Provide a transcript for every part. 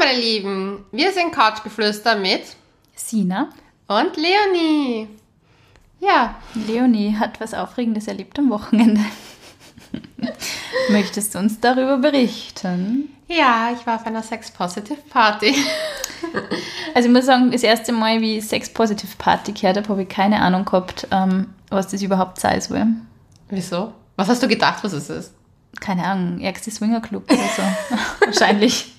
meine Lieben, wir sind Couchgeflüster mit Sina und Leonie. Ja, Leonie hat was Aufregendes erlebt am Wochenende. Möchtest du uns darüber berichten? ja, ich war auf einer Sex-Positive-Party. Also ich muss sagen, das erste Mal, wie ich Sex-Positive Party gehört habe, habe ich keine Ahnung gehabt, ähm, was das überhaupt sein soll. Wieso? Was hast du gedacht, was es ist? Keine Ahnung, ärgste Swingerclub oder so. Wahrscheinlich.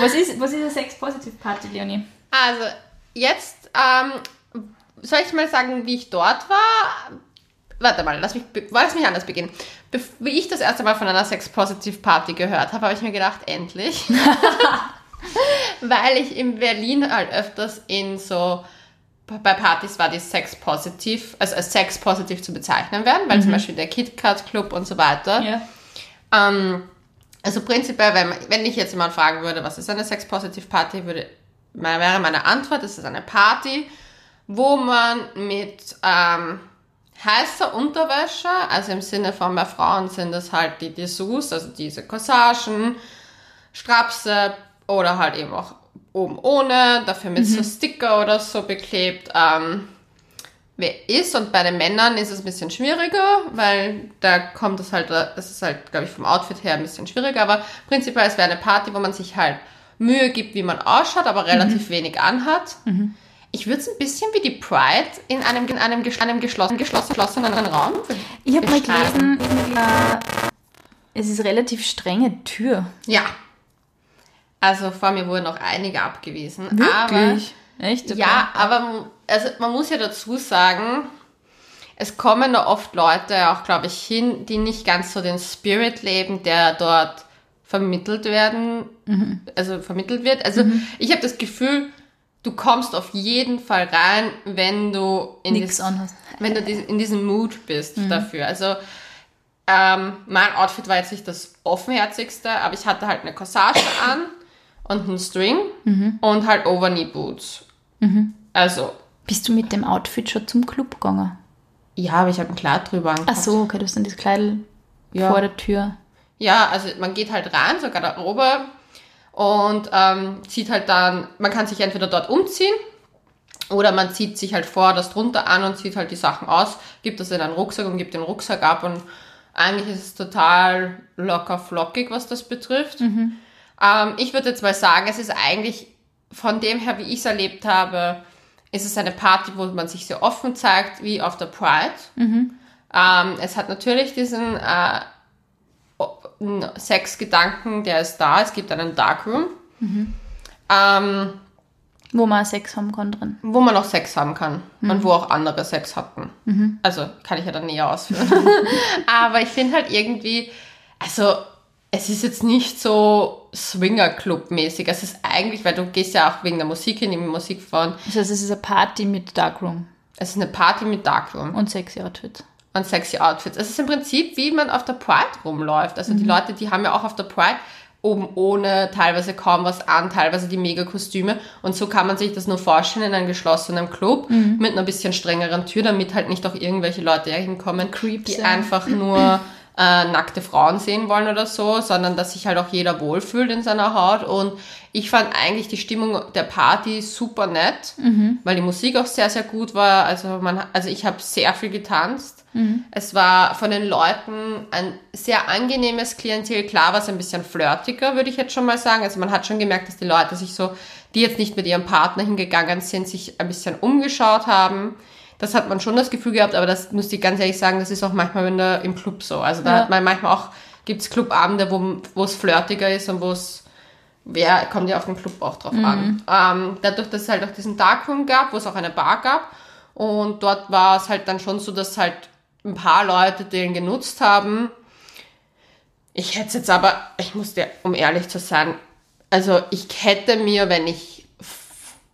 Was ist, was ist eine Sex-Positive Party, Leonie? Also, jetzt, ähm, soll ich mal sagen, wie ich dort war? Warte mal, lass mich, lass mich anders beginnen. Bef wie ich das erste Mal von einer Sex-Positive-Party gehört habe, habe ich mir gedacht, endlich. Weil ich in Berlin halt öfters in so, bei Partys war die Sex-Positive, also als Sex-Positive zu bezeichnen werden, weil zum Beispiel der KitKat-Club und so weiter. Ja. Ähm, also prinzipiell, wenn, wenn ich jetzt jemand fragen würde, was ist eine Sex-Positive-Party, würde, wäre meine Antwort, es ist eine Party, wo man mit ähm, heißer Unterwäsche, also im Sinne von bei Frauen sind das halt die Dessous, also diese Corsagen, Strapse oder halt eben auch oben ohne, dafür mit so Sticker oder so beklebt, ähm, wer ist. Und bei den Männern ist es ein bisschen schwieriger, weil da kommt es halt, das ist halt, glaube ich, vom Outfit her ein bisschen schwieriger. Aber prinzipiell, es wäre eine Party, wo man sich halt Mühe gibt, wie man ausschaut, aber relativ wenig anhat. Ich würde es ein bisschen wie die Pride in einem, in einem, einem geschlossen, geschlossen, geschlossenen Raum. Ich habe mal gelesen, äh, es ist relativ strenge Tür. Ja. Also vor mir wurden auch einige abgewiesen. Aber Echt? Okay. Ja, aber man- also man muss ja dazu sagen, es kommen da oft Leute auch, glaube ich, hin, die nicht ganz so den Spirit leben, der dort vermittelt werden, also vermittelt wird. Also ich habe das Gefühl, du kommst auf jeden Fall rein, wenn du in dies- wenn du in diesem Mood bist dafür. Also ähm, mein Outfit war jetzt nicht das offenherzigste, aber ich hatte halt eine Corsage an und einen String und halt Overknee Boots. Also, Bist du mit dem Outfit schon zum Club gegangen? ja, aber ich habe ein Kleid drüber Ach angehabt. so, okay, du hast dann das Kleid Ja. vor der Tür. Ja, also man geht halt rein, so Garderobe und ähm, zieht halt dann, man kann sich entweder dort umziehen oder man zieht sich halt vor das drunter an und zieht halt die Sachen aus, gibt das in einen Rucksack und gibt den Rucksack ab und eigentlich ist es total locker flockig, was das betrifft. Ähm, ich würde jetzt mal sagen, es ist eigentlich von dem her, wie ich es erlebt habe, ist es eine Party, wo man sich sehr offen zeigt, wie auf der Pride. Ähm, es hat natürlich diesen äh, Sexgedanken, der ist da. Es gibt einen Darkroom, ähm, Wo man Sex haben kann drin. wo man auch Sex haben kann und wo auch andere Sex hatten. Also kann ich ja dann näher ausführen. Aber ich finde halt irgendwie, also es ist jetzt nicht so Swinger-Club-mäßig. Es ist eigentlich, weil du gehst ja auch wegen der Musik hin, die Musik von, Das heißt, es ist eine Party mit Darkroom es ist eine Party mit Darkroom. und sexy Outfit. und sexy Outfits. Es ist im Prinzip, wie man auf der Pride rumläuft. Also die Leute, die haben ja auch auf der Pride oben ohne, teilweise kaum was an, teilweise die Mega-Kostüme. Und so kann man sich das nur vorstellen in einem geschlossenen Club mit einer bisschen strengeren Tür, damit halt nicht auch irgendwelche Leute hinkommen, Creeps, die ja. einfach nur äh, nackte Frauen sehen wollen oder so, sondern dass sich halt auch jeder wohlfühlt in seiner Haut. Und ich fand eigentlich die Stimmung der Party super nett, weil die Musik auch sehr, sehr gut war. Also, man, also ich habe sehr viel getanzt. Es war von den Leuten ein sehr angenehmes Klientel. Klar war es ein bisschen flirtiger, würde ich jetzt schon mal sagen. Also man hat schon gemerkt, dass die Leute sich so, die jetzt nicht mit ihrem Partner hingegangen sind, sich ein bisschen umgeschaut haben. Das hat man schon das Gefühl gehabt, aber das muss ich ganz ehrlich sagen, das ist auch manchmal in der, im Club so. Also da Ja. hat man manchmal auch, gibt's Clubabende, wo, es flirtiger ist und wo es, wer kommt ja auf den Club auch drauf an. Ähm, dadurch, dass es halt auch diesen Darkroom gab, wo es auch eine Bar gab und dort war es halt dann schon so, dass halt ein paar Leute den genutzt haben. Ich hätte es jetzt aber, ich muss dir, um ehrlich zu sein, also ich hätte mir, wenn ich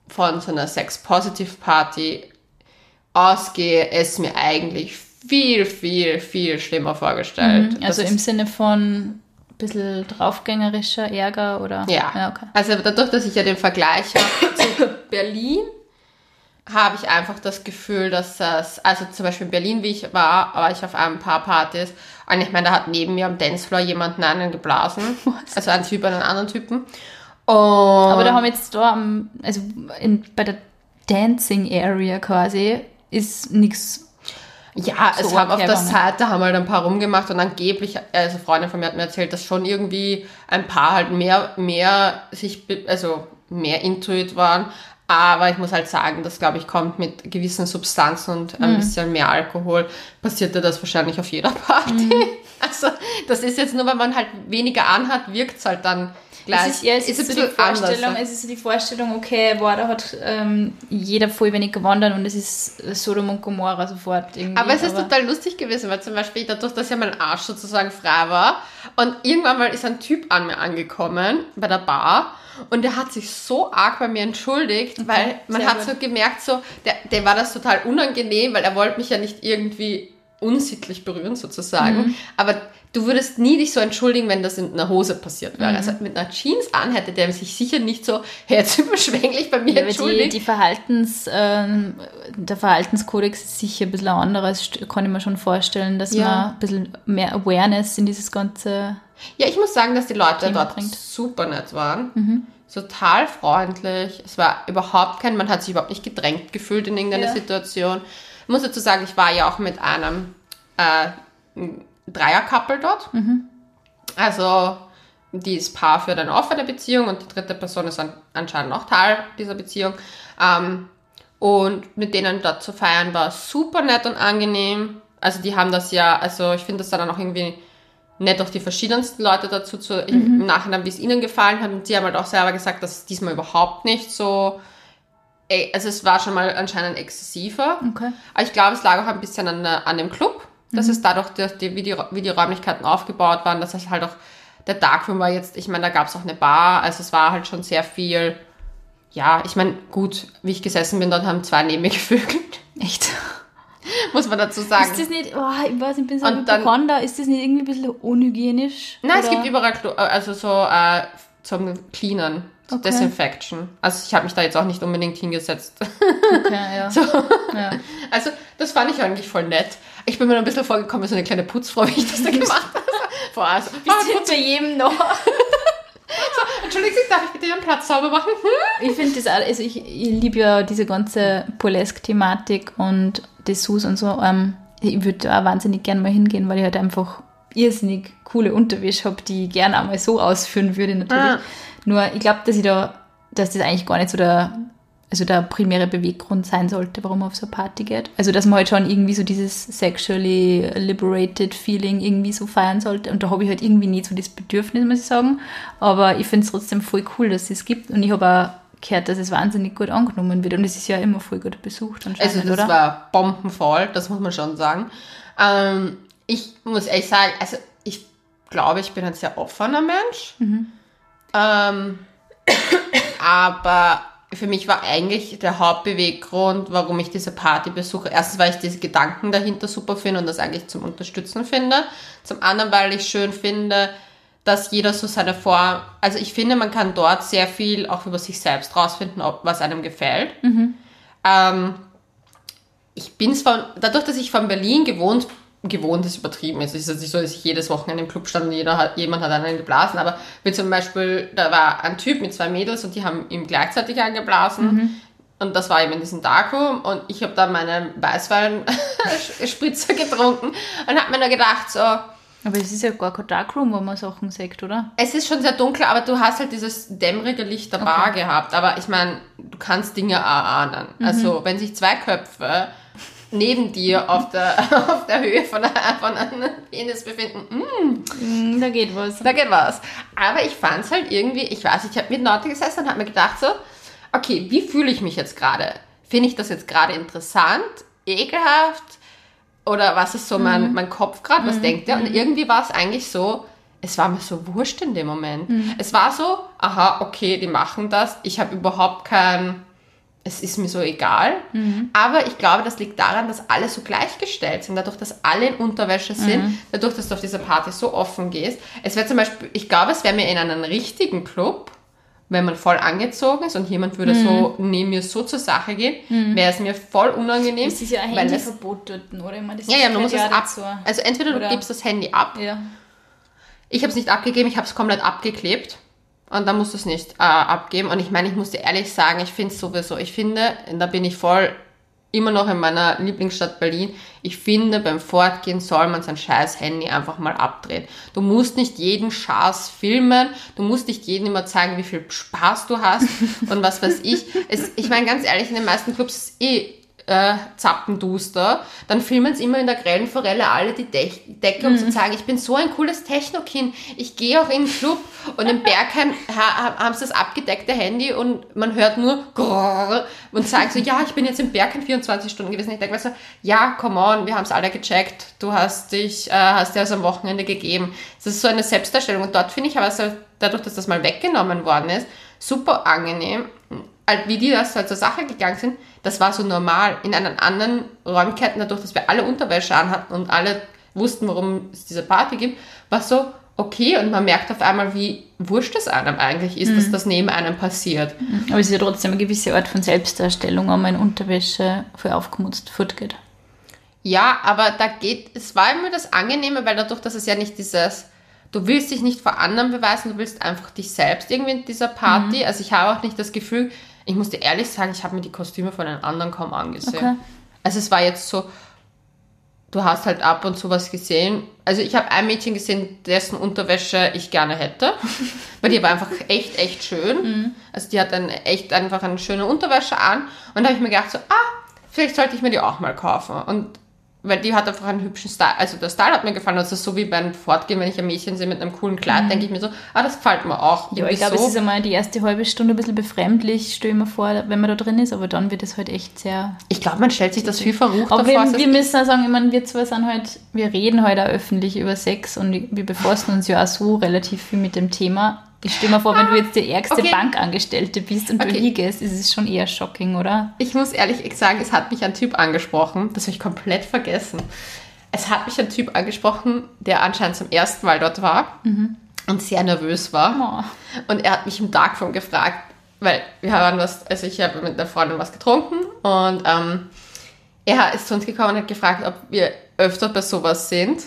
von so einer Sex-Positive-Party ausgehe, es mir eigentlich viel, viel, viel schlimmer vorgestellt. Also Das im Sinne von ein bisschen draufgängerischer Ärger oder? Ja. ja okay. Also dadurch, dass ich ja den Vergleich habe zu Berlin, habe ich einfach das Gefühl, dass das, also zum Beispiel in Berlin, wie ich war, war ich auf ein paar Partys und ich meine, da hat neben mir am Dancefloor jemanden einen geblasen, also ein Typ einen anderen Typen Und Aber da haben wir jetzt da, also in, bei der Dancing Area quasi, ist nichts. Ja, es haben auf der. Seite haben halt ein paar rumgemacht und angeblich, also eine Freundin von mir hat mir erzählt, dass schon irgendwie ein paar halt mehr, mehr sich, also mehr Intuit waren. Aber ich muss halt sagen, das glaube ich kommt mit gewissen Substanzen und Mhm. ein bisschen mehr Alkohol, passierte das wahrscheinlich auf jeder Party. Mhm. Also das ist jetzt nur, wenn man halt weniger anhat, wirkt es halt dann gleich. Es ist, ja, es ist, so die Vorstellung, es ist so die Vorstellung, okay, boah, da hat ähm, jeder voll wenig gewandert und es ist Sodom und Gomorra sofort irgendwie. Aber es ist total lustig gewesen, weil zum Beispiel dadurch, dass ja mein Arsch sozusagen frei war und irgendwann mal ist ein Typ an mir angekommen bei der Bar und der hat sich so arg bei mir entschuldigt, weil man hat gut. so gemerkt, so, der, der war das total unangenehm, weil er wollte mich ja nicht irgendwie unsittlich berühren sozusagen. Mhm. Aber du würdest nie dich so entschuldigen, wenn das in einer Hose passiert wäre. Mhm. Also mit einer Jeans an hätte der sich sicher nicht so herzüberschwänglich bei mir Ja, aber die, entschuldigt. die Verhaltens, ähm, der Verhaltenskodex ist sicher ein bisschen ein anderes, kann ich mir schon vorstellen, dass Ja. man ein bisschen mehr Awareness in dieses ganze. Ja, ich muss sagen, dass die Leute Thema dort bringt. Mhm. super nett waren. Total freundlich. Es war überhaupt kein, man hat sich überhaupt nicht gedrängt gefühlt in irgendeiner Ja. Situation. Ich muss dazu sagen, ich war ja auch mit einem äh, Dreier-Couple dort. Mhm. Also, die ist Paar für eine offene Beziehung und die dritte Person ist an, anscheinend auch Teil dieser Beziehung. Ähm, und mit denen dort zu feiern war super nett und angenehm. Also die haben das ja, also ich finde das dann auch irgendwie nett, auch die verschiedensten Leute dazu zu, im, im Nachhinein, wie es ihnen gefallen hat. Und sie haben halt auch selber gesagt, dass es diesmal überhaupt nicht so, also es war schon mal anscheinend exzessiver. Okay. Aber ich glaube, es lag auch ein bisschen an, der- an dem Club, dass es dadurch, dass die, wie, die, wie die Räumlichkeiten aufgebaut waren, dass es halt auch, der Darkroom war jetzt, ich meine, da gab es auch eine Bar, also es war halt schon sehr viel, ja, ich meine, gut, wie ich gesessen bin, dort haben zwei neben mir gevögelt, Echt? muss man dazu sagen. Ist das nicht, oh, ich weiß, ich bin so Und dann- ist das nicht irgendwie ein bisschen unhygienisch? Nein, es Oder- gibt überall, Klo, also so äh, zum Cleanen, zur Okay. Desinfection. Also ich habe mich da jetzt auch nicht unbedingt hingesetzt. Okay, ja. ja. Also das fand ich eigentlich voll nett. Ich bin mir ein bisschen vorgekommen wie so eine kleine Putzfrau, wie ich das da gemacht habe. Boah, also, Bist hinter jedem noch? Entschuldigen Sie, darf ich bitte Ihren Platz sauber machen? Hm? Ich finde das auch, also ich, ich liebe ja diese ganze Burlesque-Thematik und Dessous und so. Ähm, ich würde da wahnsinnig gerne mal hingehen, weil ich halt einfach irrsinnig coole Unterwäsche habe, die ich gerne einmal so ausführen würde natürlich. Ah. Nur ich glaube, dass ich da, dass das eigentlich gar nicht so der, also der primäre Beweggrund sein sollte, warum man auf so eine Party geht. Also dass man halt schon irgendwie so dieses sexually liberated Feeling irgendwie so feiern sollte. Und da habe ich halt irgendwie nie so das Bedürfnis, muss ich sagen. Aber ich finde es trotzdem voll cool, dass es es gibt. Und ich habe auch gehört, dass es wahnsinnig gut angenommen wird. Und es ist ja immer voll gut besucht anscheinend, Also das oder? war bombenvoll, das muss man schon sagen. Ähm, ich muss ehrlich sagen, also ich glaube, ich bin ein sehr offener Mensch. Ähm, aber für mich war eigentlich der Hauptbeweggrund, warum ich diese Party besuche. Erstens, weil ich diese Gedanken dahinter super finde und das eigentlich zum Unterstützen finde. Zum anderen, weil ich schön finde, dass jeder so seine Form, also ich finde, man kann dort sehr viel auch über sich selbst rausfinden, ob, was einem gefällt. Ähm, ich bin zwar, dadurch, dass ich von Berlin gewohnt, gewohnt ist übertrieben, es ist jetzt nicht so, dass ich jedes Wochenende im Club stand und jeder hat, jemand hat einen geblasen, aber wie zum Beispiel, da war ein Typ mit zwei Mädels und die haben ihm gleichzeitig angeblasen. Und das war eben in diesem Darkroom und ich habe da meinen Weißwein-Spritzer getrunken und habe mir nur gedacht, so, Aber es ist ja gar kein Darkroom, wo man Sachen sagt, oder? es ist schon sehr dunkel, aber du hast halt dieses dämmerige Licht der Bar gehabt. Aber ich meine, du kannst Dinge erahnen. Also, wenn sich zwei Köpfe neben dir auf der, auf der Höhe von, von einem Penis befinden, mm, Mm, da geht was. da geht was. Aber ich fand es halt irgendwie, ich weiß, ich habe mit Leuten gesessen und habe mir gedacht so, okay, wie fühle ich mich jetzt gerade? Finde ich das jetzt gerade interessant, ekelhaft oder was ist so mein, mein Kopf gerade, was denkt der? Und irgendwie war es eigentlich so, es war mir so wurscht in dem Moment. Es war so, aha, okay, die machen das, ich habe überhaupt kein, es ist mir so egal. Aber ich glaube, das liegt daran, dass alle so gleichgestellt sind, dadurch, dass alle in Unterwäsche sind, dadurch, dass du auf diese Party so offen gehst. Es wäre zum Beispiel, ich glaube, es wäre mir in einem richtigen Club, wenn man voll angezogen ist und jemand würde so neben mir so zur Sache gehen, wäre es mir voll unangenehm. Es ist ja ein Handyverbot dort, oder? Ich meine, Ja, ja, man muss es ab. Also entweder du gibst das Handy ab. Ja. Ich habe es nicht abgegeben, ich habe es komplett abgeklebt. Und dann musst du es nicht äh, abgeben. Und ich meine, ich muss dir ehrlich sagen, ich finde es sowieso, ich finde, da bin ich voll immer noch in meiner Lieblingsstadt Berlin. Ich finde, beim Fortgehen soll man sein scheiß Handy einfach mal abdrehen. Du musst nicht jeden Schaß filmen, du musst nicht jedem immer zeigen, wie viel Spaß du hast und was weiß ich. Es, ich meine, ganz ehrlich, in den meisten Clubs ist eh äh, Zappenduster, dann filmen sie immer in der grellen Forelle alle die De Decke, um zu sagen, ich bin so ein cooles Techno-Kind, ich gehe auch in den Club und im Bergheim ha haben sie das abgedeckte Handy und man hört nur Grrr und sagen so, ja, ich bin jetzt im Bergheim 24 Stunden gewesen. Ich denke mir so, ja, come on, wir haben es alle gecheckt, du hast dich, äh, hast dir das am Wochenende gegeben. Das ist so eine Selbstdarstellung und dort finde ich aber so, dadurch, dass das mal weggenommen worden ist, super angenehm, wie die das halt zur Sache gegangen sind, das war so normal. In einen anderen Räumketten, dadurch, dass wir alle Unterwäsche anhatten und alle wussten, warum es diese Party gibt, war so okay und man merkt auf einmal, wie wurscht es einem eigentlich ist, mhm. dass das neben einem passiert. Mhm. Aber es ist ja trotzdem eine gewisse Art von Selbstdarstellung, wenn man in Unterwäsche für aufgemutzt fortgeht. Ja, aber da geht, es war immer das Angenehme, weil dadurch, dass es ja nicht dieses, du willst dich nicht vor anderen beweisen, du willst einfach dich selbst irgendwie in dieser Party. Mhm. Also ich habe auch nicht das Gefühl, ich muss dir ehrlich sagen, ich habe mir die Kostüme von den anderen kaum angesehen. Okay. Also es war jetzt so, du hast halt ab und zu was gesehen. Also ich habe ein Mädchen gesehen, dessen Unterwäsche ich gerne hätte, weil die war einfach echt, echt schön. Mhm. Also die hat dann echt einfach eine schöne Unterwäsche an. Und da habe ich mir gedacht so, ah, vielleicht sollte ich mir die auch mal kaufen. Und weil die hat einfach einen hübschen Style. Also der Style hat mir gefallen. Also so wie beim Fortgehen, wenn ich ein Mädchen sehe mit einem coolen Kleid, mhm. denke ich mir so, ah, das gefällt mir auch. Ja, ich glaube, so. es ist einmal die erste halbe Stunde ein bisschen befremdlich, stelle ich mir vor, wenn man da drin ist, aber dann wird es halt echt sehr... Ich glaube, man stellt sich das viel verrucht aber vor. Wir, wir müssen auch sagen, ich meine, wir zwei sind halt, wir reden heute halt auch öffentlich über Sex und wir befassen uns ja auch so relativ viel mit dem Thema. Ich stelle mir vor, wenn du jetzt die ärgste okay. Bankangestellte bist und okay. du liegest, ist es schon eher shocking, oder? Ich muss ehrlich sagen, es hat mich ein Typ angesprochen, das habe ich komplett vergessen. Es hat mich ein Typ angesprochen, der anscheinend zum ersten Mal dort war mhm. und sehr nervös war. Oh. Und er hat mich im Darkroom gefragt, weil wir haben was, also ich habe mit einer Freundin was getrunken und ähm, er ist zu uns gekommen und hat gefragt, ob wir öfter bei sowas sind.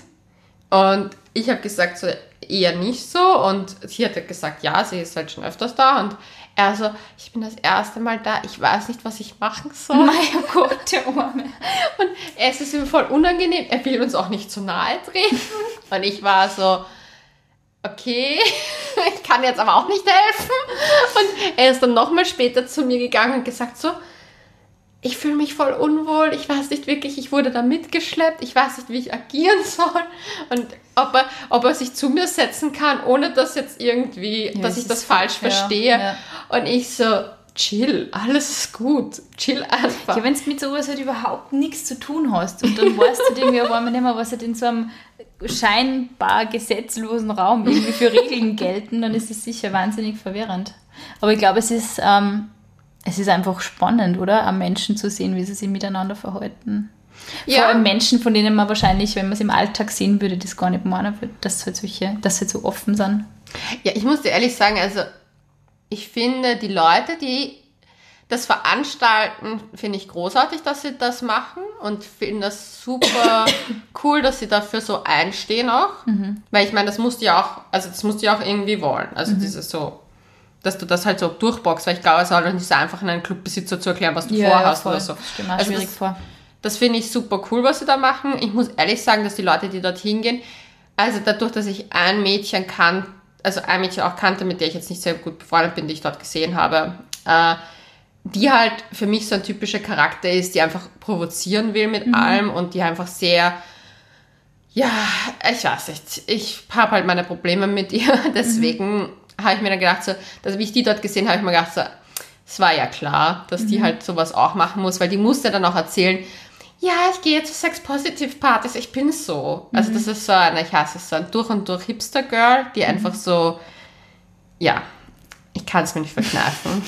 Und ich habe gesagt, so eher nicht so. Und sie hat gesagt, ja, sie ist halt schon öfters da. Und er so, ich bin das erste Mal da, ich weiß nicht, was ich machen soll. Mein Gott, der Arme. Und es ist ihm voll unangenehm, er will uns auch nicht zu nahe treten. Und ich war so, okay, ich kann jetzt aber auch nicht helfen. Und er ist dann nochmal später zu mir gegangen und gesagt so, ich fühle mich voll unwohl, ich weiß nicht wirklich, ich wurde da mitgeschleppt, ich weiß nicht, wie ich agieren soll und ob er, ob er sich zu mir setzen kann, ohne dass jetzt irgendwie, ja, dass ich das falsch verstehe. Ja. Und ich so, chill, alles ist gut, chill einfach. Ja, wenn du mit sowas halt überhaupt nichts zu tun hast und dann weißt du irgendwie auf einmal nicht mehr, was halt in so einem scheinbar gesetzlosen Raum irgendwie für Regeln gelten, dann ist es sicher wahnsinnig verwirrend. Aber ich glaube, es ist... Ähm, es ist einfach spannend, oder? Am Menschen zu sehen, wie sie sich miteinander verhalten. Ja. Vor allem Menschen, von denen man wahrscheinlich, wenn man es im Alltag sehen würde, das gar nicht meinen würde, dass halt solche, dass sie halt so offen sind. Ja, ich muss dir ehrlich sagen, also ich finde die Leute, die das veranstalten, finde ich großartig, dass sie das machen und finde das super cool, dass sie dafür so einstehen auch. Mhm. Weil ich meine, das musst du ja auch, also das musst du ja auch irgendwie wollen. Also mhm. dieses so dass du das halt so durchboxst, weil ich glaube, es ist halt nicht so einfach, einen Clubbesitzer zu erklären, was du ja, vorhast ja, oder so. Stimmt, also schwierig das, vor. Das finde ich super cool, was sie da machen. Ich muss ehrlich sagen, dass die Leute, die dort hingehen, also dadurch, dass ich ein Mädchen kann, also ein Mädchen auch kannte, mit der ich jetzt nicht sehr gut befreundet bin, die ich dort gesehen habe, äh, die halt für mich so ein typischer Charakter ist, die einfach provozieren will mit mhm. allem und die einfach sehr, ja, ich weiß nicht, ich habe halt meine Probleme mit ihr, deswegen mhm habe ich mir dann gedacht, so, dass, wie ich die dort gesehen habe, ich mir gedacht, so, es war ja klar, dass mhm. die halt sowas auch machen muss, weil die musste dann auch erzählen, ja, ich gehe zu Sex-Positive-Partys, ich bin so. Also mhm. das ist so eine, ich hasse es, so ein durch und durch Hipster-Girl, die mhm. einfach so, ja, ich kann es mir nicht verkneifen.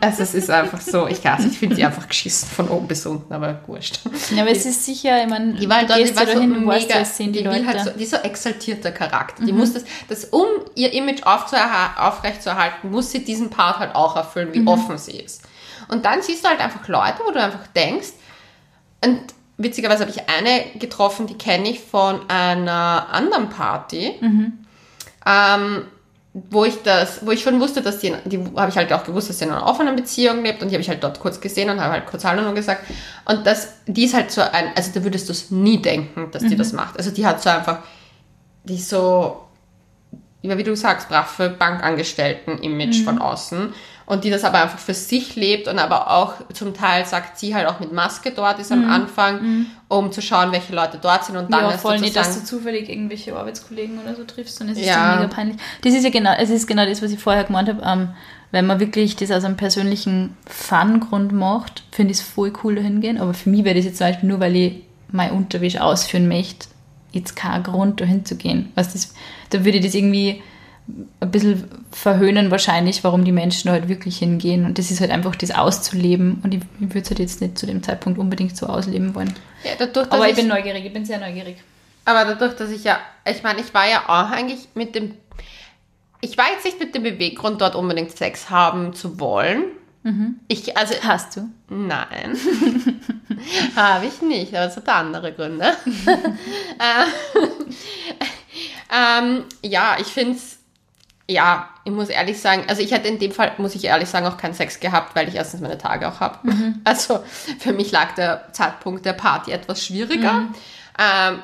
also es ist einfach so, ich weiß, ich finde die einfach geschissen von oben bis unten, aber wurscht. Ja, aber es ist sicher, ich meine, die, war, die, war so du mega, weißt, die, die, Leute. Halt so, die ist so exaltierter Charakter. Mhm. Die muss das, das, um ihr Image aufrechtzuerhalten, muss sie diesen Part halt auch erfüllen, wie mhm. offen sie ist. Und dann siehst du halt einfach Leute, wo du einfach denkst, und witzigerweise habe ich eine getroffen, die kenne ich von einer anderen Party. Mhm. Ähm, wo ich das, wo ich schon wusste, dass die, die habe ich halt auch gewusst, dass sie in einer offenen Beziehung lebt und die habe ich halt dort kurz gesehen und habe halt kurz Hallo nur gesagt. Und das, die ist halt so ein, also da würdest du es nie denken, dass die das macht. Also die hat so einfach, die so, wie du sagst, brave Bankangestellten-Image von außen und die das aber einfach für sich lebt und aber auch zum Teil sagt sie halt auch mit Maske dort ist am Anfang, um zu schauen, welche Leute dort sind und dann ja, erst voll nicht, dass du zufällig irgendwelche Arbeitskollegen oder so triffst, dann ist es Ja. dann mega peinlich. Das ist ja genau, es ist genau das, was ich vorher gemeint habe. Ähm, wenn man wirklich das aus einem persönlichen Fun-Grund macht, finde ich es voll cool dahin gehen. Aber für mich wäre das jetzt zum Beispiel nur, weil ich mein Unterwäsche ausführen möchte, jetzt kein Grund dahin zu gehen. Was das, da würde ich das irgendwie ein bisschen verhöhnen wahrscheinlich, warum die Menschen halt wirklich hingehen. Und das ist halt einfach das auszuleben. Und ich, ich würde es halt jetzt nicht zu dem Zeitpunkt unbedingt so ausleben wollen. ja, dadurch, dass Aber ich ich bin neugierig, ich bin sehr neugierig. Aber dadurch, dass ich ja, ich meine, ich war ja auch eigentlich mit dem, ich war jetzt nicht mit dem Beweggrund, dort unbedingt Sex haben zu wollen. Ich, also, Hast du? nein, habe ich nicht, aber es hat andere Gründe. äh, ähm, ja, ich finde es, ja, ich muss ehrlich sagen, also ich hätte in dem Fall, muss ich ehrlich sagen, auch keinen Sex gehabt, weil ich erstens meine Tage auch habe. Also für mich lag der Zeitpunkt der Party etwas schwieriger. Ähm,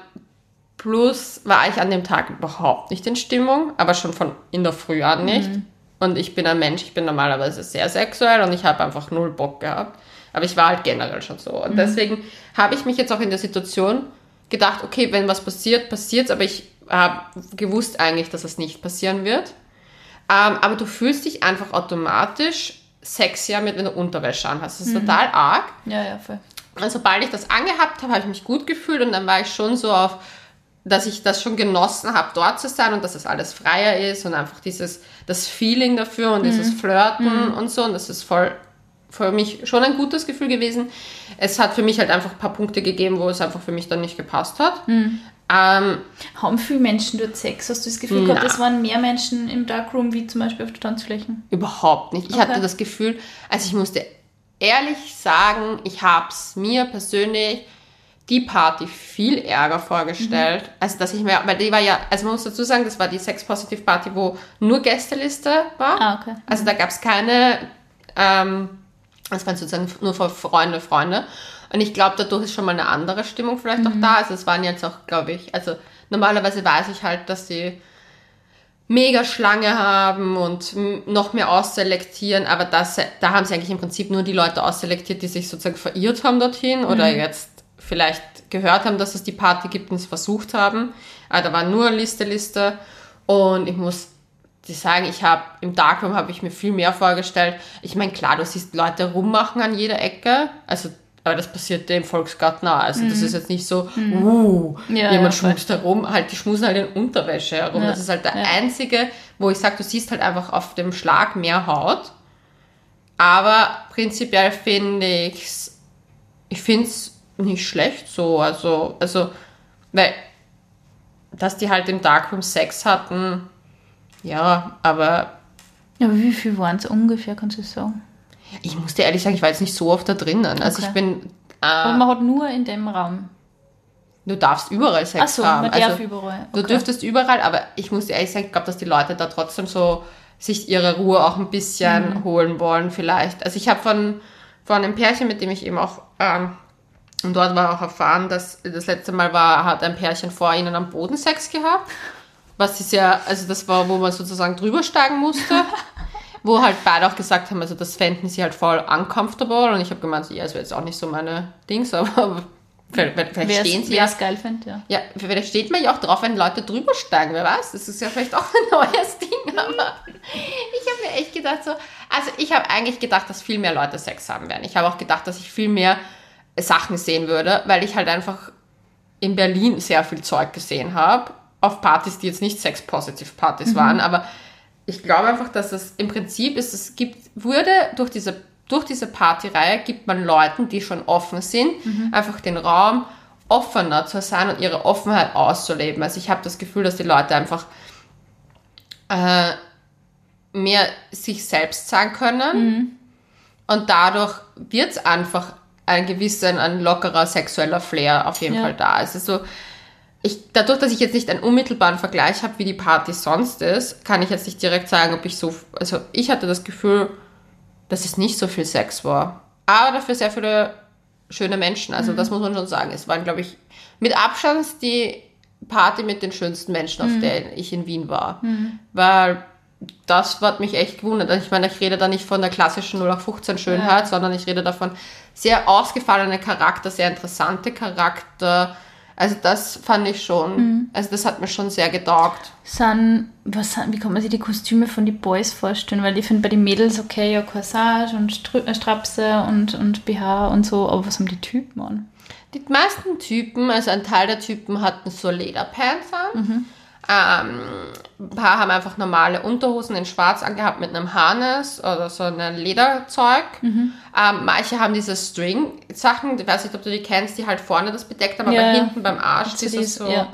plus war ich an dem Tag überhaupt nicht in Stimmung, aber schon von in der Früh an nicht. Und ich bin ein Mensch, ich bin normalerweise sehr sexuell und ich habe einfach null Bock gehabt. Aber ich war halt generell schon so. Und deswegen habe ich mich jetzt auch in der Situation gedacht, okay, wenn was passiert, passiert's, aber ich habe gewusst eigentlich, dass es nicht passieren wird. Ähm, aber du fühlst dich einfach automatisch sexier mit, wenn du Unterwäsche anhast. Das ist total arg. Ja, ja, voll. Und sobald ich das angehabt habe, habe ich mich gut gefühlt und dann war ich schon so auf, dass ich das schon genossen habe, dort zu sein und dass es alles freier ist und einfach dieses, das Feeling dafür und dieses Flirten und so und das ist voll für mich schon ein gutes Gefühl gewesen. Es hat für mich halt einfach ein paar Punkte gegeben, wo es einfach für mich dann nicht gepasst hat. Ähm, Haben viele Menschen dort Sex? Hast du das Gefühl gehabt, es waren mehr Menschen im Darkroom wie zum Beispiel auf den Tanzflächen? Überhaupt nicht. Ich Okay. hatte das Gefühl, also ich musste ehrlich sagen, ich habe es mir persönlich die Party viel ärger vorgestellt, Mhm. als dass ich mir, weil die war ja, also man muss dazu sagen, das war die Sex Positive Party, wo nur Gästeliste war. Ah, okay. Also da gab es keine, ähm, das waren sozusagen nur für Freunde, Freunde. Und ich glaube, dadurch ist schon mal eine andere Stimmung vielleicht auch da. Also es waren jetzt auch, glaube ich, also normalerweise weiß ich halt, dass sie mega Schlange haben und noch mehr ausselektieren, aber das, da haben sie eigentlich im Prinzip nur die Leute ausselektiert, die sich sozusagen verirrt haben dorthin oder jetzt vielleicht gehört haben, dass es die Party gibt und es versucht haben. Aber da war nur Liste, Liste und ich muss dir sagen, ich habe im Darkroom habe ich mir viel mehr vorgestellt. Ich meine, klar, du siehst Leute rummachen an jeder Ecke, also aber das passiert dem Volksgarten auch. Also das ist jetzt nicht so, uh, Ja, jemand ja, schmust herum, halt, die schmusen halt in Unterwäsche herum. Ja, Das ist halt der einzige, wo ich sage, du siehst halt einfach auf dem Schlag mehr Haut. Aber prinzipiell finde ich's, ich finde es nicht schlecht so. Also, also, weil, dass die halt im Darkroom Sex hatten, ja, aber Ja, aber wie viel waren es ungefähr, kannst du sagen? ich muss dir ehrlich sagen, ich war jetzt nicht so oft da drinnen. Also Okay. ich bin, Aber äh, man hat nur in dem Raum. du darfst überall Sex Achso, haben. man darf also, überall. Du dürftest überall, aber ich muss dir ehrlich sagen, ich glaube, dass die Leute da trotzdem so sich ihre Ruhe auch ein bisschen Mhm. holen wollen vielleicht. Also ich habe von, von einem Pärchen, mit dem ich eben auch, ähm, und dort war auch erfahren, dass das letzte Mal war, hat ein Pärchen vor ihnen am Boden Sex gehabt. Was ist ja, also das war, wo man sozusagen drüber steigen musste. wo halt beide auch gesagt haben, also das fänden sie halt voll uncomfortable. Und ich habe gemeint, so, ja, es wäre jetzt auch nicht so meine Dings, aber vielleicht, vielleicht stehen sie Wer ja es geil findet, ja. ja, vielleicht steht man ja auch drauf, wenn Leute drüber steigen, wer weiß. Das ist ja vielleicht auch ein neues Ding, aber ich habe mir echt gedacht so, also ich habe eigentlich gedacht, dass viel mehr Leute Sex haben werden. Ich habe auch gedacht, dass ich viel mehr Sachen sehen würde, weil ich halt einfach in Berlin sehr viel Zeug gesehen habe, auf Partys, die jetzt nicht Sex-Positive-Partys waren, aber ich glaube einfach, dass es im Prinzip ist, es gibt, wurde durch diese, durch diese Partyreihe gibt man Leuten, die schon offen sind, einfach den Raum offener zu sein und ihre Offenheit auszuleben. Also ich habe das Gefühl, dass die Leute einfach äh, mehr sich selbst sein können und dadurch wird es einfach ein gewisser, ein lockerer sexueller Flair auf jeden Ja. Fall da. Es ist so, ich, dadurch, dass ich jetzt nicht einen unmittelbaren Vergleich habe, wie die Party sonst ist, kann ich jetzt nicht direkt sagen, ob ich so, also ich hatte das Gefühl, dass es nicht so viel Sex war. Aber dafür sehr viele schöne Menschen. Also das muss man schon sagen. Es waren, glaube ich, mit Abstand die Party mit den schönsten Menschen, auf der ich in Wien war. Weil das hat mich echt gewundert. Also ich meine, ich rede da nicht von der klassischen 0815 Schönheit, sondern ich rede davon sehr ausgefallene Charakter, sehr interessante Charakter. Also das fand ich schon, also das hat mir schon sehr getaugt. Sind, was, sind- wie kann man sich die Kostüme von den Boys vorstellen? Weil ich finde bei den Mädels okay, ja, Corsage und Strü äh, Strapse und, und BH und so, aber was haben die Typen an? Die meisten Typen, also ein Teil der Typen hatten so Lederpants an. Ähm, ein paar haben einfach normale Unterhosen in schwarz angehabt mit einem Harness oder so ein Lederzeug. Ähm, manche haben diese String-Sachen, ich weiß nicht, ob du die kennst, die halt vorne das bedeckt haben, Ja, aber ja. hinten beim Arsch dieses dies- so, ja,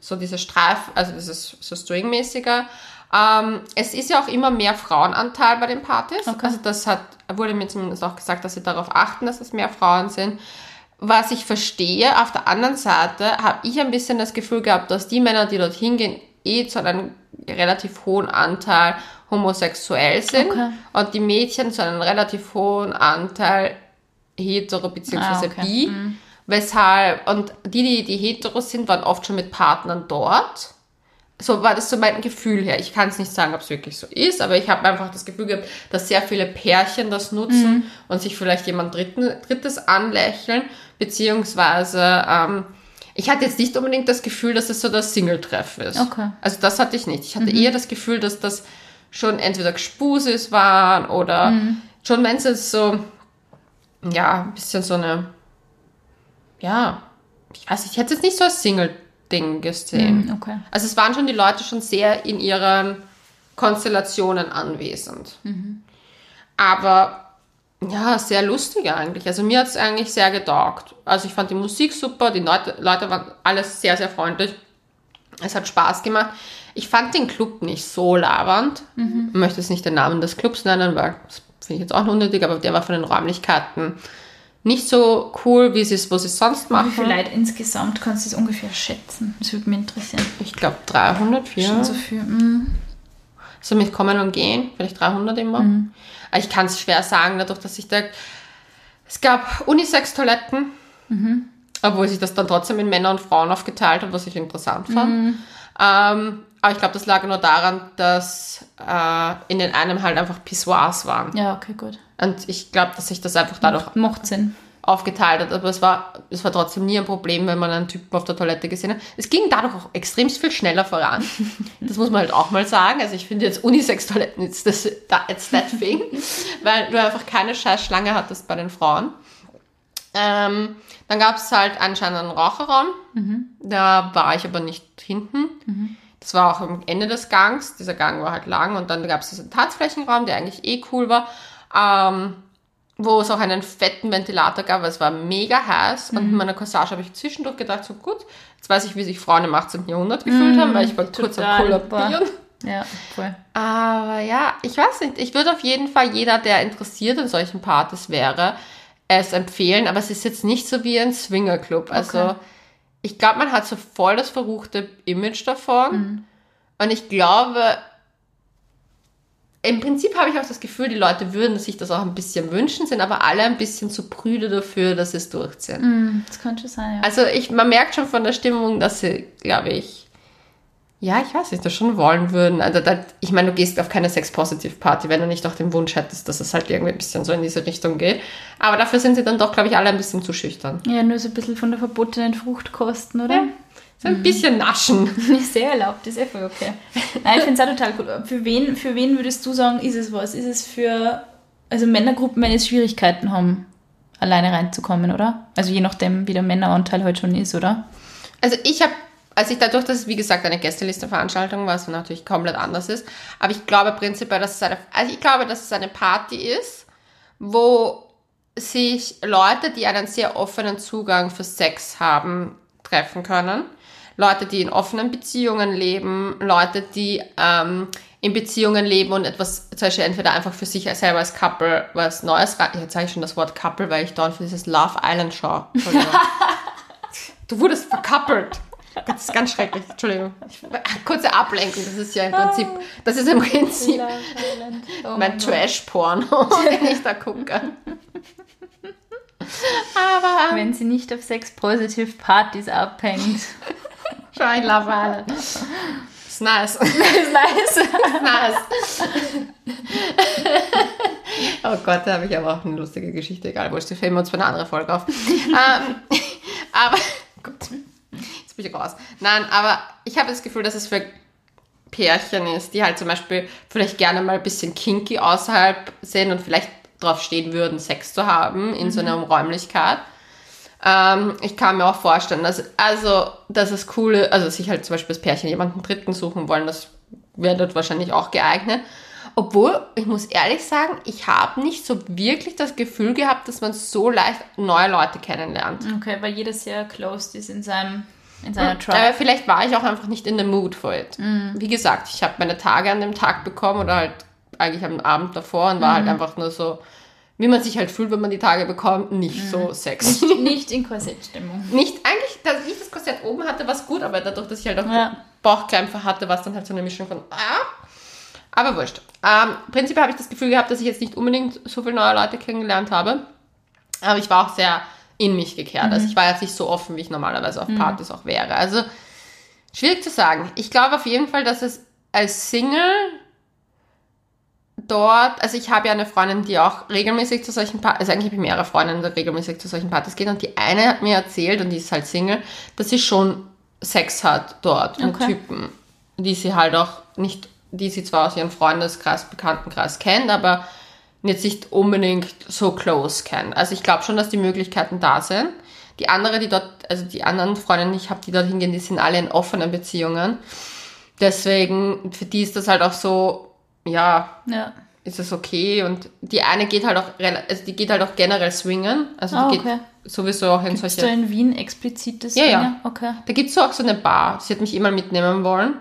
so diese Streif, also dieses so String-mäßiger. Ähm, es ist ja auch immer mehr Frauenanteil bei den Partys. Okay. Also das hat, wurde mir zumindest auch gesagt, dass sie darauf achten, dass es mehr Frauen sind. Was ich verstehe, auf der anderen Seite habe ich ein bisschen das Gefühl gehabt, dass die Männer, die dort hingehen, eh zu einem relativ hohen Anteil homosexuell sind Okay. und die Mädchen zu einem relativ hohen Anteil hetero bzw. Ah, okay. bi. Weshalb, und die, die, die hetero sind, waren oft schon mit Partnern dort. So war das so mein Gefühl her. Ich kann es nicht sagen, ob es wirklich so ist, aber ich habe einfach das Gefühl gehabt, dass sehr viele Pärchen das nutzen und sich vielleicht jemand Dritten, Drittes anlächeln, beziehungsweise ähm, ich hatte jetzt nicht unbedingt das Gefühl, dass es so das Single-Treff ist. Okay. Also das hatte ich nicht. Ich hatte eher das Gefühl, dass das schon entweder Gespusis waren oder schon wenn es so, ja, ein bisschen so eine, ja, ich weiß nicht, ich hätte es jetzt nicht so als Single-Ding gesehen. Mhm, okay. Also es waren schon die Leute schon sehr in ihren Konstellationen anwesend. Aber ja, sehr lustig eigentlich. Also mir hat es eigentlich sehr getaugt. Also ich fand die Musik super, die Leute, Leute waren alles sehr, sehr freundlich. Es hat Spaß gemacht. Ich fand den Club nicht so labernd. Ich möchte jetzt nicht den Namen des Clubs nennen, weil das finde ich jetzt auch unnötig, aber der war von den Räumlichkeiten nicht so cool, wie sie es, wo sie es sonst Wie machen. viele Leute insgesamt kannst du das ungefähr schätzen? Das würde mich interessieren. Ich glaube 300, 400. Schon so viel. Mm. So mit Kommen und Gehen, vielleicht 300 immer. Aber ich kann es schwer sagen, dadurch, dass ich da. Es gab Unisex-Toiletten, obwohl sich das dann trotzdem in Männer und Frauen aufgeteilt hat, was ich interessant fand. Ähm, aber ich glaube, das lag nur daran, dass äh, in den einen halt einfach Pissoirs waren. Ja, okay, gut. Und ich glaube, dass sich das einfach dadurch Macht Sinn. Aufgeteilt hat. Aber es war, es war trotzdem nie ein Problem, wenn man einen Typen auf der Toilette gesehen hat. Es ging dadurch auch extrem viel schneller voran. Das muss man halt auch mal sagen. Also ich finde jetzt Unisex-Toiletten, it's, this, it's that thing. weil du einfach keine scheiß Schlange hattest bei den Frauen. Ähm, dann gab es halt anscheinend einen Raucherraum. Da war ich aber nicht hinten. Das war auch am Ende des Gangs. Dieser Gang war halt lang. Und dann gab es diesen Tanzflächenraum, der eigentlich eh cool war. Ähm, wo es auch einen fetten Ventilator gab, weil es war mega heiß. Und mit meiner Corsage habe ich zwischendurch gedacht, so gut, jetzt weiß ich, wie sich Frauen im 18. Jahrhundert gefühlt haben, weil ich war kurz am kollabieren. Ja, voll. Aber ja, ich weiß nicht. Ich würde auf jeden Fall jeder, der interessiert in solchen Partys wäre, es empfehlen. Aber es ist jetzt nicht so wie ein Swingerclub. Also Okay. ich glaube, man hat so voll das verruchte Image davon. Und ich glaube, im Prinzip habe ich auch das Gefühl, die Leute würden sich das auch ein bisschen wünschen, sind aber alle ein bisschen zu prüde dafür, dass sie es durchziehen. Mm, Das schon sein, ja. Also ich, man merkt schon von der Stimmung, dass sie, glaube ich, ja, ich weiß nicht, das schon wollen würden. Also da, ich meine, du gehst auf keine Sex-Positive-Party, wenn du nicht auch den Wunsch hättest, dass es halt irgendwie ein bisschen so in diese Richtung geht. Aber dafür sind sie dann doch, glaube ich, alle ein bisschen zu schüchtern. Ja, nur so ein bisschen von der verbotenen Frucht kosten, oder? Ja. So ein bisschen naschen. Ist sehr erlaubt, ist eh voll okay. Nein, ich finde es auch total gut. Für wen, für wen würdest du sagen, ist es was? Ist es für, also Männergruppen, wenn jetzt Schwierigkeiten haben, alleine reinzukommen, oder? Also je nachdem, wie der Männeranteil heute schon ist, oder? Also ich habe, als ich dadurch, dass es wie gesagt eine Gästeliste-Veranstaltung war, was natürlich komplett anders ist, aber ich glaube prinzipiell, dass es eine, also ich glaube, dass es eine Party ist, wo sich Leute, die einen sehr offenen Zugang für Sex haben, treffen können. Leute, die in offenen Beziehungen leben, Leute, die ähm, in Beziehungen leben und etwas, zum Beispiel entweder einfach für sich selber als Couple was Neues, jetzt sage ich schon das Wort Couple, weil ich dort für dieses Love Island schaue. Du wurdest verkappelt. Das ist ganz schrecklich, Entschuldigung. Kurze Ablenkung, das ist ja im Prinzip, das ist im Prinzip Oh mein Trash-Porno, den ich da gucke. Aber Wenn sie nicht auf Sex-Positive-Partys abhängt. Ich love. Ist nice. Ist nice. nice. oh Gott, da habe ich aber auch eine lustige Geschichte. Egal, wurscht, die filmen uns für eine andere Folge auf. ähm, aber, gut, jetzt bin ich raus. Nein, aber ich habe das Gefühl, dass es für Pärchen ist, die halt zum Beispiel vielleicht gerne mal ein bisschen kinky außerhalb sind und vielleicht drauf stehen würden, Sex zu haben in so einer Räumlichkeit. Ähm, ich kann mir auch vorstellen, dass, also, dass es coole, also sich halt zum Beispiel das Pärchen jemanden Dritten suchen wollen, das wäre dort wahrscheinlich auch geeignet. Obwohl, ich muss ehrlich sagen, ich habe nicht so wirklich das Gefühl gehabt, dass man so leicht neue Leute kennenlernt. Okay, weil jeder sehr closed ist in seinem in seiner Aber Tribe. vielleicht war ich auch einfach nicht in the mood for it. Wie gesagt, ich habe meine Tage an dem Tag bekommen oder halt eigentlich am Abend davor und war halt einfach nur so, wie man sich halt fühlt, wenn man die Tage bekommt, nicht so sexy. Nicht in Korsettstimmung. Nicht eigentlich, dass ich das Korsett oben hatte, war es gut, aber dadurch, dass ich halt auch Ja. Bauchkrämpfe hatte, war es dann halt so eine Mischung von ah. Aber wurscht. Ähm, prinzipiell habe ich das Gefühl gehabt, dass ich jetzt nicht unbedingt so viele neue Leute kennengelernt habe. Aber ich war auch sehr in mich gekehrt. Also ich war jetzt nicht so offen, wie ich normalerweise auf Partys auch wäre. Also schwierig zu sagen. Ich glaube auf jeden Fall, dass es als Single dort, also ich habe ja eine Freundin, die auch regelmäßig zu solchen Partys, also eigentlich habe ich mehrere Freundinnen, die regelmäßig zu solchen Partys gehen und die eine hat mir erzählt, und die ist halt Single, dass sie schon Sex hat dort mit Okay. Typen, die sie halt auch nicht, die sie zwar aus ihrem Freundeskreis, Bekanntenkreis kennt, aber jetzt nicht unbedingt so close kennt. Also ich glaube schon, dass die Möglichkeiten da sind. Die andere, die dort, also die anderen Freundinnen, die ich habe, die dort hingehen, die sind alle in offenen Beziehungen. Deswegen, für die ist das halt auch so, ja, Ja. ist es okay. Und die eine geht halt auch, also die geht halt auch generell swingen. Also die Ah, geht okay. sowieso auch in da solche. in Wien explizites Ja, ja. Dinge? Okay. Da gibt es auch so eine Bar. Sie hat mich immer mitnehmen wollen,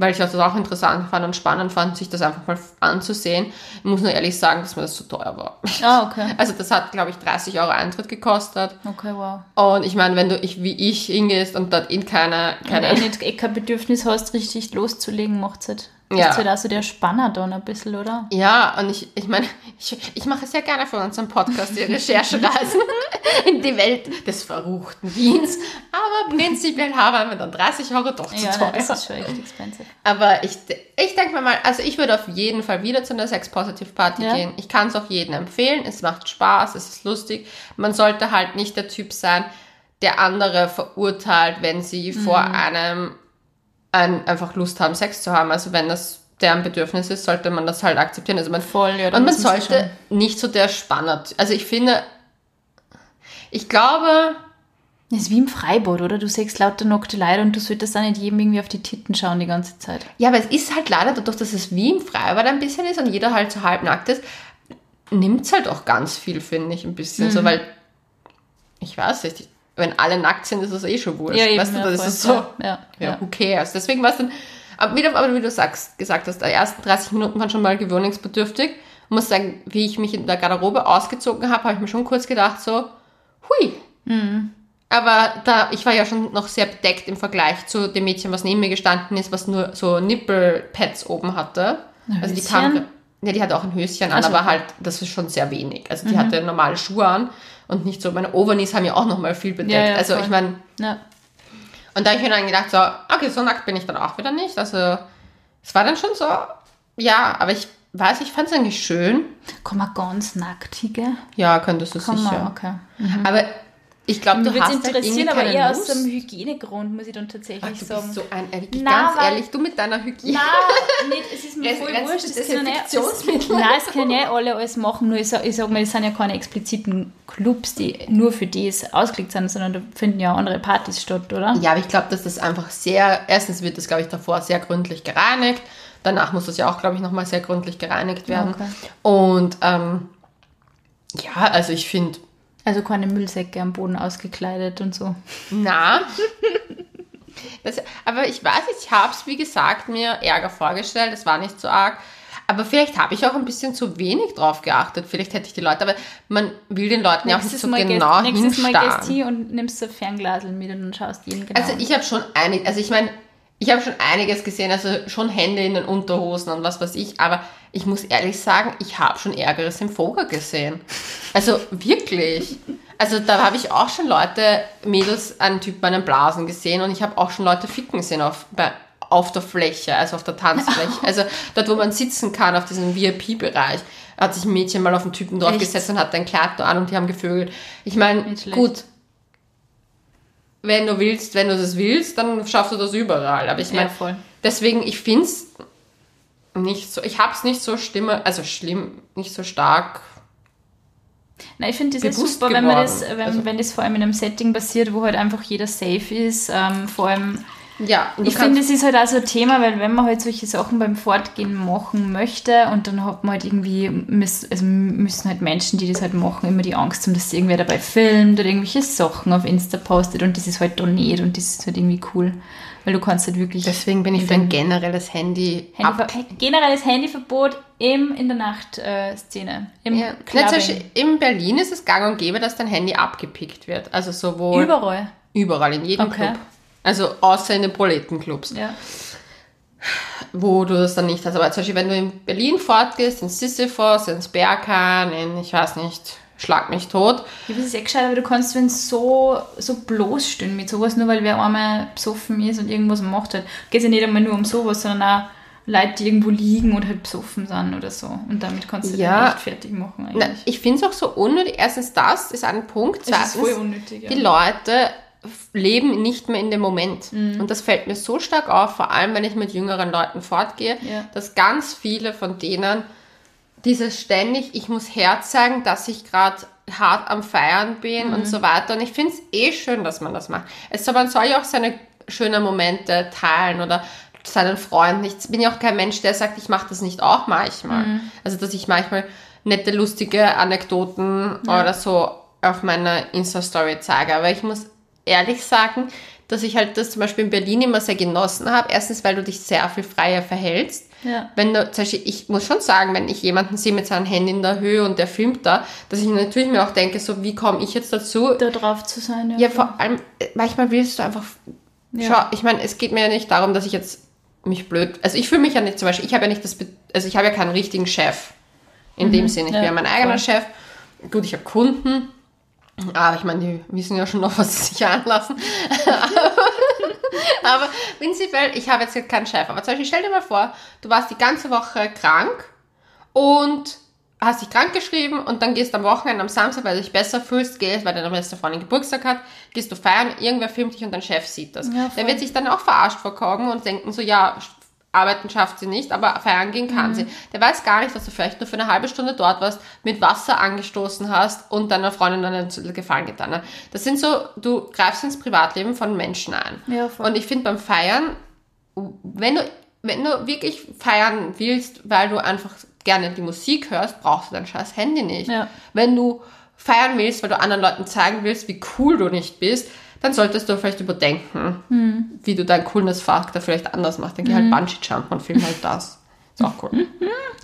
weil ich das auch interessant fand und spannend fand, sich das einfach mal anzusehen. Ich muss nur ehrlich sagen, dass mir das zu teuer war. Ah, okay. Also das hat, glaube ich, 30 Euro Eintritt gekostet. Okay, wow. Und ich meine, wenn du ich, wie ich hingehst und dort in keine, Wenn du nicht kein Bedürfnis hast, richtig loszulegen, macht es halt. Ja. Ist halt auch so der Spanner dann ein bisschen, oder? Ja, und ich, ich meine, ich, ich mache sehr gerne für unseren Podcast die Recherchereisen in die Welt des verruchten Wiens. Aber prinzipiell haben wir dann 30 Euro doch zu Ja, teuer. nein, das ist schon echt expensive. Aber ich, ich denke mir mal, also ich würde auf jeden Fall wieder zu einer Sex-Positive-Party Ja. gehen. Ich kann es auch jedem empfehlen. Es macht Spaß, es ist lustig. Man sollte halt nicht der Typ sein, der andere verurteilt, wenn sie vor Mhm. einem ein, einfach Lust haben, Sex zu haben. Also wenn das deren Bedürfnis ist, sollte man das halt akzeptieren. Also man, Voll, ja. und man sollte nicht so der Spanner. Also ich finde, ich glaube, Das ist wie im Freibad, oder? Du siehst lauter nackte Leute und du solltest dann nicht jedem irgendwie auf die Titten schauen die ganze Zeit. Ja, aber es ist halt leider dadurch, dass es wie im Freibad ein bisschen ist und jeder halt so halbnackt ist, nimmt es halt auch ganz viel, finde ich, ein bisschen. Mhm. So, weil, ich weiß nicht, wenn alle nackt sind, ist es eh schon wurscht. weißt du, ja, das ist so, Ja, ja, ja, ja. who cares. Deswegen war es dann, aber, wieder, aber wie du sagst, gesagt hast, die ersten 30 Minuten waren schon mal gewöhnungsbedürftig. Ich muss sagen, wie ich mich in der Garderobe ausgezogen habe, habe ich mir schon kurz gedacht, so, hui. Mhm. Aber da, ich war ja schon noch sehr bedeckt im Vergleich zu dem Mädchen, was neben mir gestanden ist, was nur so Nippelpads oben hatte. Ein also die Höschen? kam, ja, die hatte auch ein Höschen an, Ach so. aber halt, das ist schon sehr wenig. Also die Mhm. hatte normale Schuhe an und nicht so, meine Overknees haben ja auch nochmal viel bedeckt. Ja, ja, also voll. ich meine, Ja. und da habe ich mir dann gedacht, so, okay, so nackt bin ich dann auch wieder nicht. Also es war dann schon so, ja, aber ich weiß, ich fand es eigentlich schön. Komm mal ganz nackt, Hige. Ja, könntest du Komm sicher. mal, okay. Aber ich glaube, du Mich würde hast es halt interessieren, aber eher Lust. aus dem Hygienegrund, muss ich dann tatsächlich Ach, du sagen. bist so ein, äh, wirklich, Na, ganz ehrlich, du mit deiner Hygiene. Nein, nicht, es ist mir voll wurscht. Das können ja, Desinfektionsmittel. nein, es können ja alle alles machen, nur ich ich sag mal, es sind ja keine expliziten Clubs, die nur für das ausgelegt sind, sondern da finden ja andere Partys statt, oder? Ja, aber ich glaube, dass das einfach sehr, erstens wird das, glaube ich, davor sehr gründlich gereinigt. Danach muss das ja auch, glaube ich, nochmal sehr gründlich gereinigt werden. Okay. Und ähm, ja, also ich finde, Also keine Müllsäcke am Boden ausgekleidet und so. na. Das, aber ich weiß ich habe es, wie gesagt, mir Ärger vorgestellt. Es war nicht so arg. Aber vielleicht habe ich auch ein bisschen zu wenig drauf geachtet. Vielleicht hätte ich die Leute, aber man will den Leuten ja auch nicht Nächstes so Mal genau gehst, nächstes Mal hinstarren. gehst du und nimmst ein Fernglasel mit und schaust jeden genau Also ich habe schon einig, also ich meine, ich habe schon einiges gesehen, also schon Hände in den Unterhosen und was weiß ich, aber ich muss ehrlich sagen, ich habe schon Ärgeres im Vogel gesehen. Also wirklich. Also da habe ich auch schon Leute, Mädels, einen Typ bei einem Blasen gesehen und ich habe auch schon Leute ficken sehen auf, bei, auf der Fläche, also auf der Tanzfläche. Also dort, wo man sitzen kann, auf diesem VIP-Bereich. Hat sich ein Mädchen mal auf einen Typen draufgesetzt und hat ein Kleid an und die haben gevögelt. Ich meine, gut, wenn du willst, wenn du das willst, dann schaffst du das überall. Aber ich Ja, meine, voll. deswegen, ich finde es nicht so, ich habe es nicht so stimme, also schlimm, nicht so stark. Nein, ich finde das ist bewusst super, wenn man das, geworden. wenn, Also- wenn das vor allem in einem Setting passiert, wo halt einfach jeder safe ist. Ähm, vor allem, Ja, ich finde, das ist halt auch so ein Thema, weil wenn man halt solche Sachen beim Fortgehen machen möchte und dann hat man halt irgendwie, müssen, also müssen halt Menschen, die das halt machen, immer die Angst haben, dass sie irgendwer dabei filmt oder irgendwelche Sachen auf Insta postet und das ist halt da nicht und das ist halt irgendwie cool, weil du kannst halt wirklich... deswegen bin ich für ein generelles Handy, ab. Handyver generelles Handyverbot im, in der Nacht-Szene. Im Ja. In Berlin ist es gang und gäbe, dass dein Handy abgepickt wird. Also sowohl Überall. überall, in jedem Okay. Club. Also außer in den Proletenclubs. Ja. wo du das dann nicht hast. Aber zum Beispiel, wenn du in Berlin fortgehst, in Sisyphos, ins Berghain, in, ich weiß nicht, Schlag mich tot. Ja, das ist eh gescheit, aber du kannst wenn so, so bloßstehen mit sowas, nur weil wer einmal besoffen ist und irgendwas macht halt. Geht ja nicht einmal nur um sowas, sondern auch Leute, die irgendwo liegen und halt besoffen sind oder so. Und damit kannst du Ja. ja. echt fertig machen Na, eigentlich. ich finde es auch so unnötig. Erstens, das ist ein Punkt. Das ist voll Zweitens, unnötig. Ja. die Leute leben nicht mehr in dem Moment. Mhm. Und das fällt mir so stark auf, vor allem wenn ich mit jüngeren Leuten fortgehe, Ja. dass ganz viele von denen dieses ständig, ich muss herzeigen, dass ich gerade hart am Feiern bin Mhm. und so weiter. Und ich finde es eh schön, dass man das macht. Es, man soll ja auch seine schönen Momente teilen oder seinen Freunden. Ich bin ja auch kein Mensch, der sagt, ich mache das nicht auch manchmal. Mhm. Also, dass ich manchmal nette, lustige Anekdoten oder so auf meiner Insta-Story zeige. Aber ich muss ehrlich sagen, dass ich halt das zum Beispiel in Berlin immer sehr genossen habe. Erstens, weil du dich sehr viel freier verhältst. Ja. Wenn du, zum Beispiel, ich muss schon sagen, wenn ich jemanden sehe mit seinem Handy in der Höhe und der filmt da, dass ich natürlich mir auch denke, so, wie komme ich jetzt dazu? Da drauf zu sein. Ja, vor allem, äh, manchmal willst du einfach, Ja. schau, ich meine, es geht mir ja nicht darum, dass ich jetzt mich blöd, also ich fühle mich ja nicht zum Beispiel, ich habe ja nicht das, also ich habe ja keinen richtigen Chef. In dem Sinne, ich Mhm. ja, bin ja mein eigener voll. Chef. Gut, ich habe Kunden, aber ich meine, die wissen ja schon noch, was sie sich anlassen. aber prinzipiell, ich habe jetzt keinen Chef. Aber zum Beispiel, stell dir mal vor, du warst die ganze Woche krank und hast dich krank geschrieben und dann gehst am Wochenende, am Samstag, weil du dich besser fühlst, gehst, weil deine beste Freundin Geburtstag hat, gehst du feiern, irgendwer filmt dich und dein Chef sieht das. Ja. Der wird sich dann auch verarscht vorkommen und denken so, ja, arbeiten schafft sie nicht, aber feiern gehen Mhm. kann sie. Der weiß gar nicht, dass du vielleicht nur für eine halbe Stunde dort warst, mit Wasser angestoßen hast und deiner Freundin einen Gefallen getan hast. Das sind so, du greifst ins Privatleben von Menschen ein. Ja, voll. Und ich finde beim Feiern, wenn du, wenn du wirklich feiern willst, weil du einfach gerne die Musik hörst, brauchst du dein scheiß Handy nicht. Ja. Wenn du feiern willst, weil du anderen Leuten zeigen willst, wie cool du nicht bist, dann solltest du vielleicht überdenken, Hm. wie du deinen Coolness-Faktor vielleicht anders machst. Dann geh halt Bungee-Jumpen und film halt das. Ist auch cool.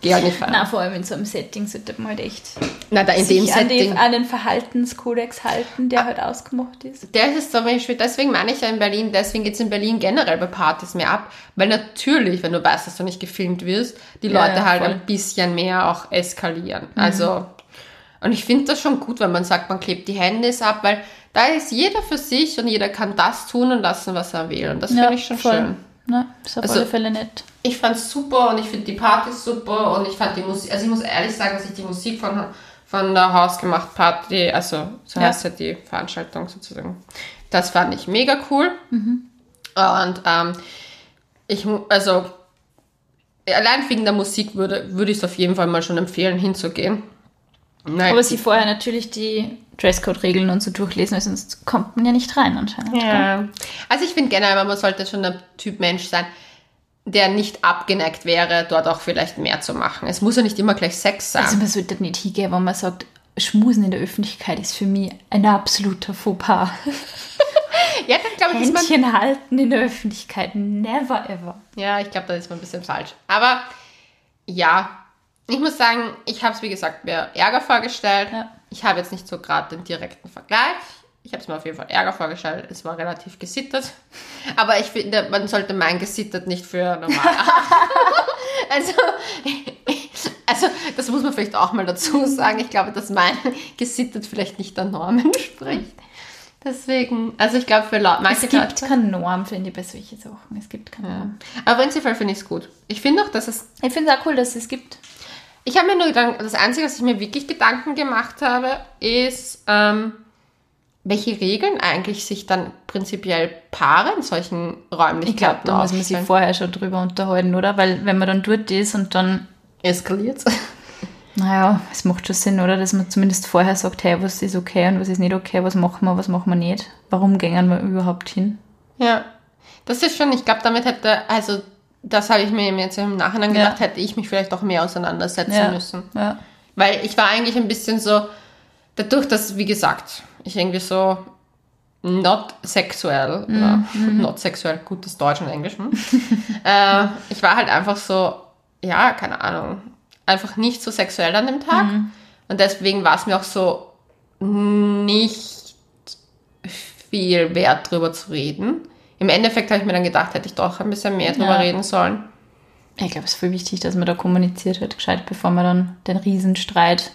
Geh halt nicht feiern. Na, vor allem in so einem Setting sollte man halt echt Na, da in dem sich an, die, Setting. an den Verhaltenskodex halten, der halt ausgemacht ist. Der ist zum Beispiel, deswegen meine ich ja in Berlin, deswegen geht es in Berlin generell bei Partys mehr ab, weil natürlich, wenn du weißt, dass du nicht gefilmt wirst, die Ja, Leute ja, halt voll. Mhm. ein bisschen mehr auch eskalieren. Also, und ich finde das schon gut, wenn man sagt, man klebt die Handys ab, weil da ist jeder für sich und jeder kann das tun und lassen, was er will. Und das finde ich schon schön. Na, ist auf Also- alle Fälle nett. Ich fand's super und ich finde die Partys super und ich fand die Musik, also ich muss ehrlich sagen, dass ich die Musik von, von der Hausgemacht Party, also so Ja. heißt ja die Veranstaltung sozusagen, das fand ich mega cool. Mhm. Und ähm, ich, also allein wegen der Musik würde, würde ich es auf jeden Fall mal schon empfehlen, hinzugehen. Nein, Aber sie vorher natürlich die Dresscode-Regeln und so durchlesen, weil sonst kommt man ja nicht rein anscheinend. gell? Ja. Also ich finde generell, man sollte schon der Typ Mensch sein, der nicht abgeneigt wäre, dort auch vielleicht mehr zu machen. Es muss ja nicht immer gleich Sex sein. Also man sollte nicht hingehen, wenn man sagt, Schmusen in der Öffentlichkeit ist für mich ein absoluter Fauxpas. ja, dann glaube ich, ist man Händchen halten in der Öffentlichkeit, never ever. Ja, ich glaube, da ist man ein bisschen falsch. Aber ja, ich muss sagen, ich habe es wie gesagt mir Ärger vorgestellt. Ja. Ich habe jetzt nicht so gerade den direkten Vergleich. Ich habe es mir auf jeden Fall Ärger vorgestellt. Es war relativ gesittet. Aber ich finde, man sollte mein gesittet nicht für normal Also, also, das muss man vielleicht auch mal dazu sagen. Ich glaube, dass mein gesittet vielleicht nicht der Norm entspricht. Deswegen, also ich glaube, für manche Es gibt Leute. keine Norm, finde ich, bei solchen Sachen. Es gibt keine Norm. Aber prinzipiell finde ich es gut. Ich finde auch, dass es Ich finde es auch cool, dass es gibt. Ich habe mir nur gedacht, das Einzige, was ich mir wirklich Gedanken gemacht habe, ist, ähm, welche Regeln eigentlich sich dann prinzipiell Paare in solchen Räumlichkeiten Ich glaube, da muss man sich vorher schon drüber unterhalten, oder? Weil wenn man dann dort ist und dann, Eskaliert. naja, es macht schon Sinn, oder? Dass man zumindest vorher sagt, hey, was ist okay und was ist nicht okay, was machen wir, was machen wir nicht. Warum gehen wir überhaupt hin? ja, das ist schon, ich glaube, damit hätte, also das habe ich mir jetzt im Nachhinein Ja. gedacht, hätte ich mich vielleicht auch mehr auseinandersetzen Ja. müssen. Ja. Weil ich war eigentlich ein bisschen so, dadurch, dass, wie gesagt, ich irgendwie so not sexuell, oder not sexuell, gutes Deutsch und Englisch, hm? äh, ich war halt einfach so, ja, keine Ahnung, einfach nicht so sexuell an dem Tag. Und deswegen war es mir auch so nicht viel wert, drüber zu reden. Im Endeffekt habe ich mir dann gedacht, hätte ich doch ein bisschen mehr drüber Ja. reden sollen. Ich glaube, es ist voll wichtig, dass man da kommuniziert hat, gescheit, bevor man dann den Riesenstreit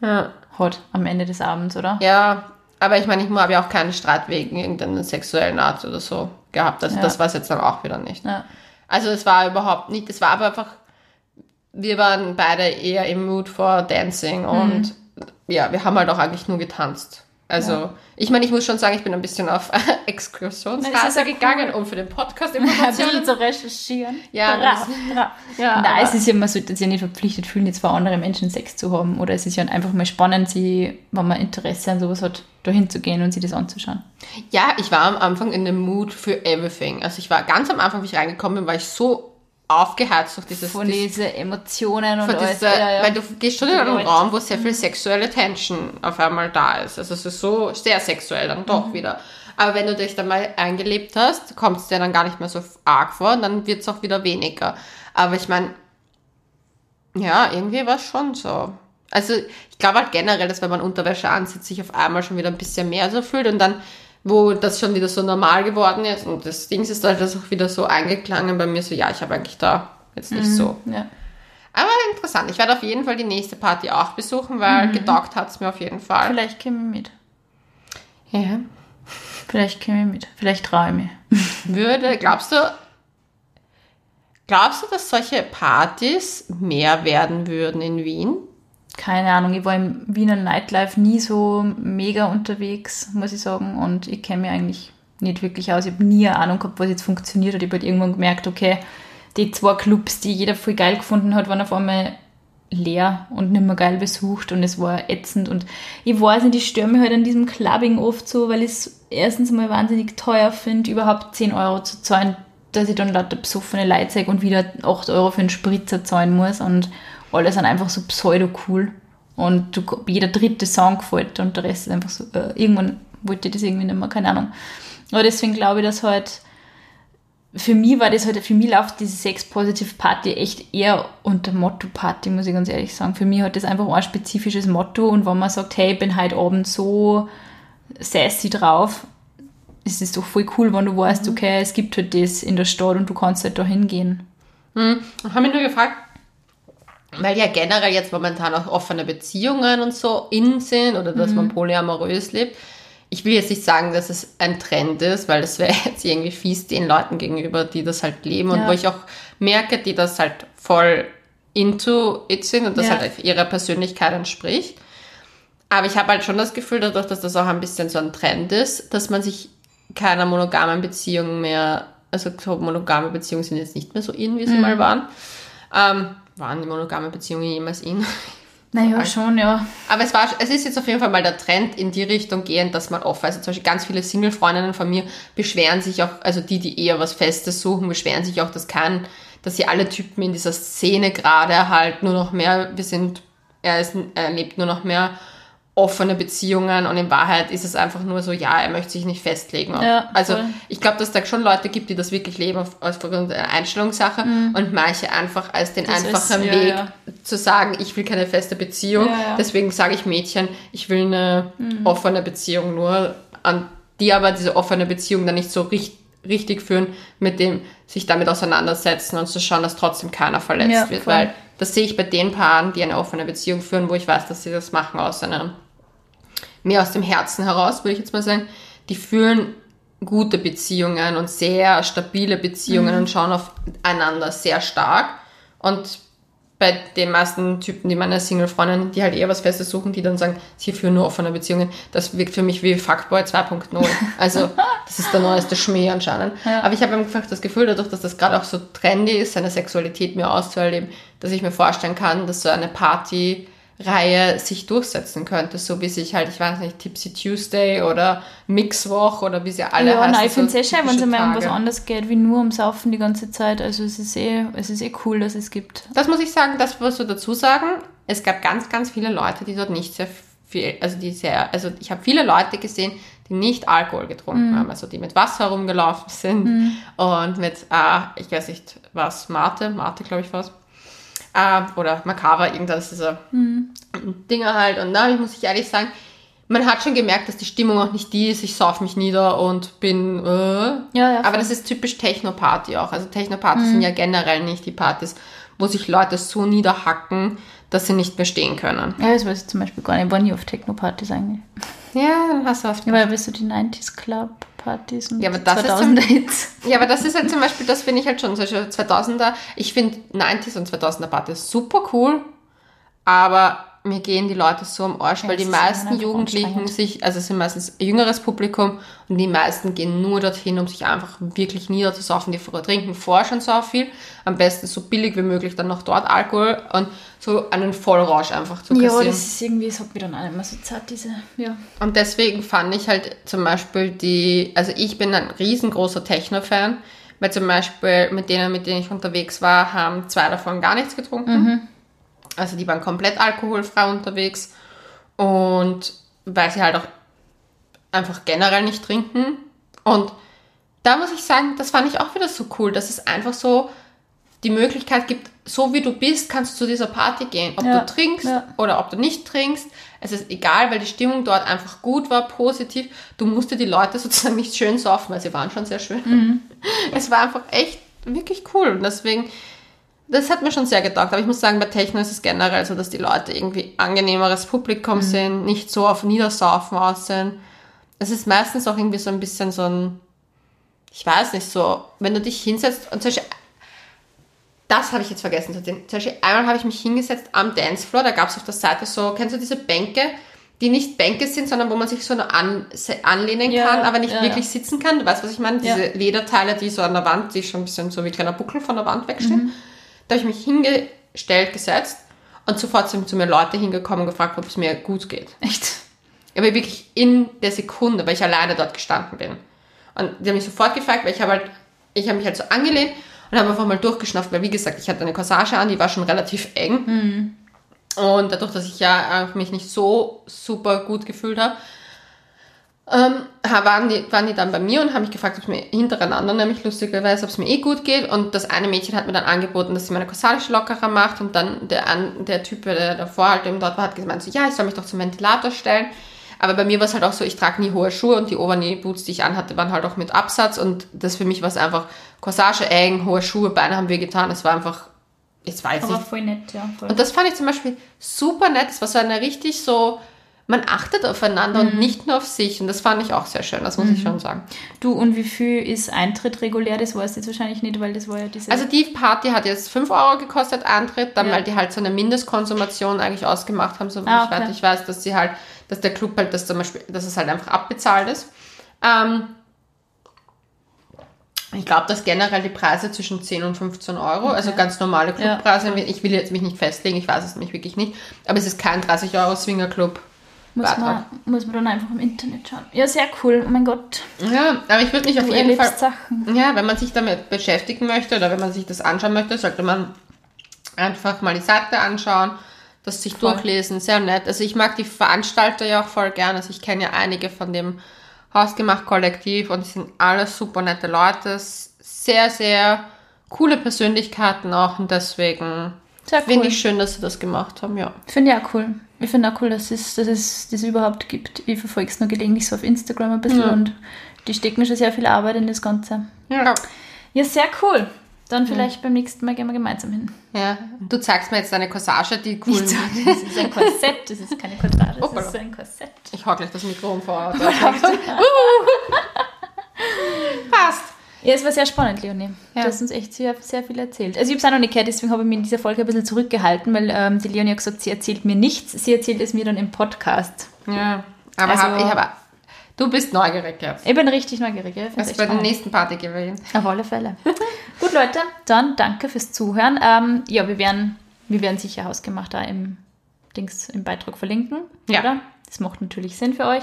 Ja. hat am Ende des Abends, oder? Ja, aber ich meine, ich habe ja auch keinen Streit wegen irgendeiner sexuellen Art oder so gehabt. Also Ja. das war es jetzt dann auch wieder nicht. Ja. Also es war überhaupt nicht, es war aber einfach, wir waren beide eher im Mood for Dancing und ja, wir haben halt auch eigentlich nur getanzt. Also, Ja. ich meine, ich muss schon sagen, ich bin ein bisschen auf ja gegangen, um für den Podcast Informationen zu recherchieren. Ja, brav, brav. Ja, Nein, es ist ja, man sollte sich ja nicht verpflichtet fühlen, jetzt vor anderen Menschen Sex zu haben. Oder es ist ja einfach mal spannend, sie, wenn man Interesse an sowas hat, da hinzugehen und sich das anzuschauen. Ja, ich war am Anfang in dem Mood für everything. Also ich war ganz am Anfang, wie ich reingekommen bin, war ich so aufgeheizt durch dieses, Von diesen Emotionen und alles. dieser, ja, ja. Weil du gehst schon in einen. Raum, wo sehr viel sexuelle Tension auf einmal da ist. Also es ist so sehr sexuell dann Mhm. doch wieder. Aber wenn du dich dann mal eingelebt hast, kommt es dir dann gar nicht mehr so arg vor und dann wird es auch wieder weniger. Aber ich meine, ja, irgendwie war es schon so. Also ich glaube halt generell, dass wenn man Unterwäsche anzieht, sich auf einmal schon wieder ein bisschen mehr so fühlt und dann, wo das schon wieder so normal geworden ist und das Ding ist halt das auch wieder so eingeklangen bei mir, so ja, ich habe eigentlich da jetzt nicht so ja. aber interessant. Ich werde auf jeden Fall die nächste Party auch besuchen, weil getaugt hat es mir auf jeden Fall. Vielleicht käme ich mit. Ja. Vielleicht käme ich mit. Vielleicht traue ich. Würde, glaubst du, glaubst du, dass solche Partys mehr werden würden in Wien? Keine Ahnung, ich war im Wiener Nightlife nie so mega unterwegs, muss ich sagen. Und ich kenne mich eigentlich nicht wirklich aus. Ich habe nie eine Ahnung gehabt, was jetzt funktioniert hat. Ich habe halt irgendwann gemerkt, okay, die zwei Clubs, die jeder voll geil gefunden hat, waren auf einmal leer und nicht mehr geil besucht und es war ätzend und ich weiß nicht, ich störe mich halt an diesem Clubbing oft so, weil ich es erstens mal wahnsinnig teuer finde, überhaupt 10 Euro zu zahlen, dass ich dann lauter besoffene Leute und wieder 8 Euro für einen Spritzer zahlen muss und alle sind einfach so pseudo cool und du, jeder dritte Song gefällt und der Rest ist einfach so, äh, irgendwann wollte ich das irgendwie nicht mehr, keine Ahnung. Aber deswegen glaube ich, dass halt für mich war das halt, für mich läuft diese Sex-Positive-Party echt eher unter Motto-Party, muss ich ganz ehrlich sagen. Für mich hat das einfach ein spezifisches Motto und wenn man sagt, hey, ich bin heute Abend so sassy drauf, ist es doch voll cool, wenn du weißt, okay, es gibt halt das in der Stadt und du kannst halt da hingehen. Hm. Ich habe mich nur gefragt, weil ja generell jetzt momentan auch offene Beziehungen und so in sind oder dass man polyamorös lebt. Ich will jetzt nicht sagen, dass es ein Trend ist, weil das wäre jetzt irgendwie fies den Leuten gegenüber, die das halt leben und Ja. wo ich auch merke, die das halt voll into it sind und das Ja. halt ihrer Persönlichkeit entspricht. Aber ich habe halt schon das Gefühl, dadurch, dass das auch ein bisschen so ein Trend ist, dass man sich keiner monogamen Beziehung mehr, also so monogame Beziehungen sind jetzt nicht mehr so in, wie sie mal waren. Ähm, waren die monogame Beziehungen jemals in? Naja, schon, ja. Aber es, war, es ist jetzt auf jeden Fall mal der Trend in die Richtung gehend, dass man offen, also zum Beispiel ganz viele Single-Freundinnen von mir beschweren sich auch, also die, die eher was Festes suchen, beschweren sich auch, dass kein, dass sie alle Typen in dieser Szene gerade halt nur noch mehr, wir sind, er, ist, er lebt nur noch mehr offene Beziehungen und in Wahrheit ist es einfach nur so, ja, er möchte sich nicht festlegen. Ja, also voll. ich glaube, dass da schon Leute gibt, die das wirklich leben auf, aufgrund einer Einstellungssache und manche einfach als den Mhm. Das ist- einfachen ja, Weg ja. zu sagen, ich will keine feste Beziehung. Deswegen sage ich Mädchen, ich will eine Mhm. offene Beziehung nur, an die aber diese offene Beziehung dann nicht so richt, richtig führen, mit dem sich damit auseinandersetzen und zu schauen, dass trotzdem keiner verletzt wird. voll. Weil das sehe ich bei den Paaren, die eine offene Beziehung führen, wo ich weiß, dass sie das machen aus einem mehr aus dem Herzen heraus, würde ich jetzt mal sagen. Die führen gute Beziehungen und sehr stabile Beziehungen Mhm. und schauen aufeinander sehr stark. Und bei den meisten Typen, die meine Single-Freundinnen, die halt eher was Festes suchen, die dann sagen, sie führen nur offene Beziehungen, das wirkt für mich wie Fuckboy 2.0. Also, das ist der neueste Schmäh anscheinend. Ja. Aber ich habe einfach das Gefühl, dadurch, dass das gerade auch so trendy ist, seine Sexualität mehr auszuerleben, dass ich mir vorstellen kann, dass so eine Partyreihe sich durchsetzen könnte, so wie sich halt, ich weiß nicht, Tipsy Tuesday oder Mixwoch oder wie sie alle ja, heißen. nein, ich finde es so eh schön, wenn es einmal um was anderes geht, wie nur um Saufen die ganze Zeit. Also es ist eh, es ist eh cool, dass es gibt. Das muss ich sagen, das musst du dazu sagen. Es gab ganz, ganz viele Leute, die dort nicht sehr viel, also die sehr, also ich habe viele Leute gesehen, die nicht Alkohol getrunken haben, also die mit Wasser rumgelaufen sind und mit, äh, ich weiß nicht, was, Mate, Mate glaube ich was, äh, oder Macava, irgendwas dieser Dinger halt. Und da muss ich ehrlich sagen, man hat schon gemerkt, dass die Stimmung auch nicht die ist, ich sauf mich nieder und bin, äh, Ja, ja, aber das ist typisch Techno-Party auch. Also Techno-Partys sind ja generell nicht die Partys, wo sich Leute so niederhacken, dass sie nicht mehr stehen können. Ja, das weiß ich zum Beispiel gar nicht. Ich war nie auf Techno-Partys eigentlich. Ja, dann hast du was. Ja, weil bist du die 90s Club-Partys und Ja, aber das ist 2000er Hits. Ja, aber das ist halt zum Beispiel, das finde ich halt schon, solche 2000er, ich finde 90s und 2000er Partys super cool, aber mir gehen die Leute so am Arsch, Ja, weil die meisten Jugendlichen sich, also es sind meistens jüngeres Publikum und die meisten gehen nur dorthin, um sich einfach wirklich niederzusaufen. Die trinken vorher schon so viel, am besten so billig wie möglich dann noch dort Alkohol und so einen Vollrausch einfach zu Ja, kassieren. das ist irgendwie, es hat mir dann auch nicht mehr so zart, diese, ja. Und deswegen fand ich halt zum Beispiel die, also ich bin ein riesengroßer Techno-Fan, weil zum Beispiel mit denen, mit denen ich unterwegs war, haben zwei davon gar nichts getrunken. Also die waren komplett alkoholfrei unterwegs und weil sie halt auch einfach generell nicht trinken. Und da muss ich sagen, das fand ich auch wieder so cool, dass es einfach so die Möglichkeit gibt, so wie du bist, kannst du zu dieser Party gehen. Ob Ja, du trinkst ja. oder ob du nicht trinkst, es ist egal, weil die Stimmung dort einfach gut war, positiv. Du musst dir die Leute sozusagen nicht schön saufen, weil sie waren schon sehr schön. Mhm. Es war einfach echt wirklich cool. Und deswegen, das hat mir schon sehr getaugt. Aber ich muss sagen, bei Techno ist es generell so, dass die Leute irgendwie angenehmeres Mhm. Publikum sind, nicht so auf Niedersaufen aus sind. Es ist meistens auch irgendwie so ein bisschen so ein, ich weiß nicht, so, wenn du dich hinsetzt und zum Beispiel, das habe ich jetzt vergessen zu erzählen. Zum Beispiel einmal habe ich mich hingesetzt am Dancefloor, da gab es auf der Seite so, kennst du diese Bänke, die nicht Bänke sind, sondern wo man sich so nur an, anlehnen Ja, kann, aber nicht ja, wirklich ja. sitzen kann. Du weißt, was ich meine? Diese Lederteile, die so an der Wand, die schon ein bisschen so wie kleiner Buckel von der Wand wegstehen. Mhm. Da habe ich mich hingestellt, gesetzt und sofort sind zu mir Leute hingekommen und gefragt, ob es mir gut geht. Echt? Aber wirklich in der Sekunde, weil ich alleine dort gestanden bin. Und die haben mich sofort gefragt, weil ich habe halt, ich habe mich halt so angelehnt und habe einfach mal durchgeschnappt, weil wie gesagt, ich hatte eine Corsage an, die war schon relativ eng. Und dadurch, dass ich ja mich nicht so super gut gefühlt habe, ähm, waren, die, waren die dann bei mir und haben mich gefragt, ob es mir hintereinander, nämlich lustigerweise, ob es mir eh gut geht. Und das eine Mädchen hat mir dann angeboten, dass sie meine Corsage lockerer macht. Und dann der, der Typ, der davor halt eben dort war, hat gemeint, so, ja, ich soll mich doch zum Ventilator stellen. Aber bei mir war es halt auch so, ich trage nie hohe Schuhe und die Overknee-Boots, die ich anhatte, waren halt auch mit Absatz. Und das für mich war es einfach Corsage eng, hohe Schuhe, Beine haben wir getan. Es war einfach, ich weiß Aber nicht, voll nett, ja. Voll. und das fand ich zum Beispiel super nett. Es war so eine richtig so, man achtet aufeinander Mhm. und nicht nur auf sich. Und das fand ich auch sehr schön, das muss ich schon sagen. Du, und wie viel ist Eintritt regulär? Das weißt du jetzt wahrscheinlich nicht, weil das war ja diese... Also die Party hat jetzt 5 Euro gekostet, Eintritt, dann Ja. weil die halt so eine Mindestkonsumation eigentlich ausgemacht haben, so Ah, ich, weiß, okay. ich weiß, dass sie halt, dass der Club halt, dass zum Beispiel, dass es halt einfach abbezahlt ist. Ähm, ich glaube, dass generell die Preise zwischen 10 und 15 Euro, also ganz normale Ja. Clubpreise, ich will jetzt mich nicht festlegen, ich weiß es nämlich wirklich nicht, aber es ist kein 30 Euro Swingerclub. Muss, man, muss man dann einfach im Internet schauen. Ja, sehr cool. Oh mein Gott. Ja, aber ich würde mich auf jeden Fall Sachen. Ja, wenn man sich damit beschäftigen möchte oder wenn man sich das anschauen möchte, sollte man einfach mal die Seite anschauen, das sich Voll. durchlesen, sehr nett. Also ich mag die Veranstalter ja auch voll gern. Also ich kenne ja einige von dem Hausgemacht-Kollektiv und die sind alles super nette Leute. Sehr, sehr coole Persönlichkeiten auch und deswegen Sehr finde cool. ich schön, dass sie das gemacht haben, ja. Finde ich auch cool. Ich finde auch cool, dass es, dass es das überhaupt gibt. Ich verfolge es nur gelegentlich so auf Instagram ein bisschen Ja. und die stecken schon sehr viel Arbeit in das Ganze. Ja. Ja, sehr cool. Dann vielleicht beim nächsten Mal gehen wir gemeinsam hin. ja. Du zeigst mir jetzt deine Corsage, die cool. So, das ist ein Korsett, das ist keine Quadrate, das Hoppala. ist ein Korsett. Ich hau gleich das Mikro um vor. Passt. Ja, es war sehr spannend, Leonie. Ja. Du hast uns echt sehr, sehr viel erzählt. Also ich habe es auch noch nicht gehört, deswegen habe ich mich in dieser Folge ein bisschen zurückgehalten, weil ähm, die Leonie hat gesagt, sie erzählt mir nichts, sie erzählt es mir dann im Podcast. Ja. Aber Also- hab, ich habe. Du bist neugierig jetzt. Ich bin richtig neugierig. Ja? Echt bei der nächsten Party gewesen. Auf alle Fälle. Gut, Leute, dann danke fürs Zuhören. Ähm, ja, wir werden, wir werden sicher hausgemacht da im Dings im Beitrag verlinken. Ja. Oder? Das macht natürlich Sinn für euch.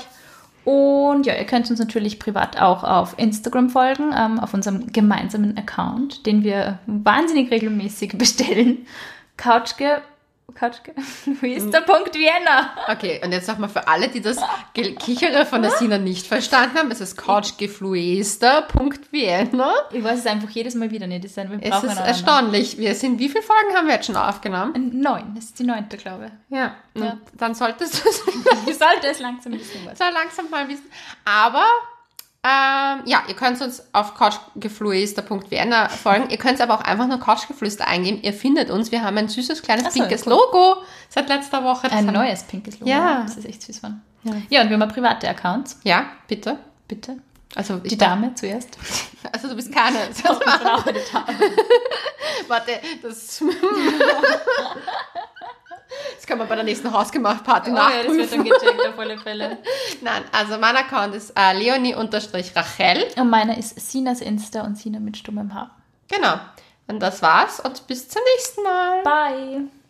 Und ja, ihr könnt uns natürlich privat auch auf Instagram folgen, ähm, auf unserem gemeinsamen Account, den wir wahnsinnig regelmäßig bestellen. Couchge. Couchge. Luista.vienna. Okay, und jetzt nochmal für alle, die das Kichere von der Sina nicht verstanden haben, es ist couchgefluester.vienna. Ich weiß es einfach jedes Mal wieder nicht. Ist Es ist erstaunlich. Wir sind, wie viele Folgen haben wir jetzt schon aufgenommen? Neun, das ist die neunte, glaube Ja. Und Ja. dann solltest du es ich. Ich sollte es langsam wissen, was. so langsam mal wissen. Aber ähm, ja, ihr könnt uns auf couchgefluester.vienna folgen. Ihr könnt aber auch einfach nur Couchgeflüster eingeben. Ihr findet uns. Wir haben ein süßes kleines so, pinkes cool. Logo seit letzter Woche. Das Ein neues pinkes Logo. Ja. Das ist echt süß von. Ja. Ja, und wir haben private Accounts. Ja, bitte. Bitte. Also, Die Dame zuerst. also du bist keine. Brauche die Dame. Warte, das. Das können wir bei der nächsten Hausgemacht-Party Oh ja, das wird nachprüfen. dann gecheckt auf alle Fälle. Nein, also mein Account ist äh, leonie-rachel. Und meiner ist Sinas Insta und Sina mit stummem Haar. Genau. Und das war's und bis zum nächsten Mal. Bye.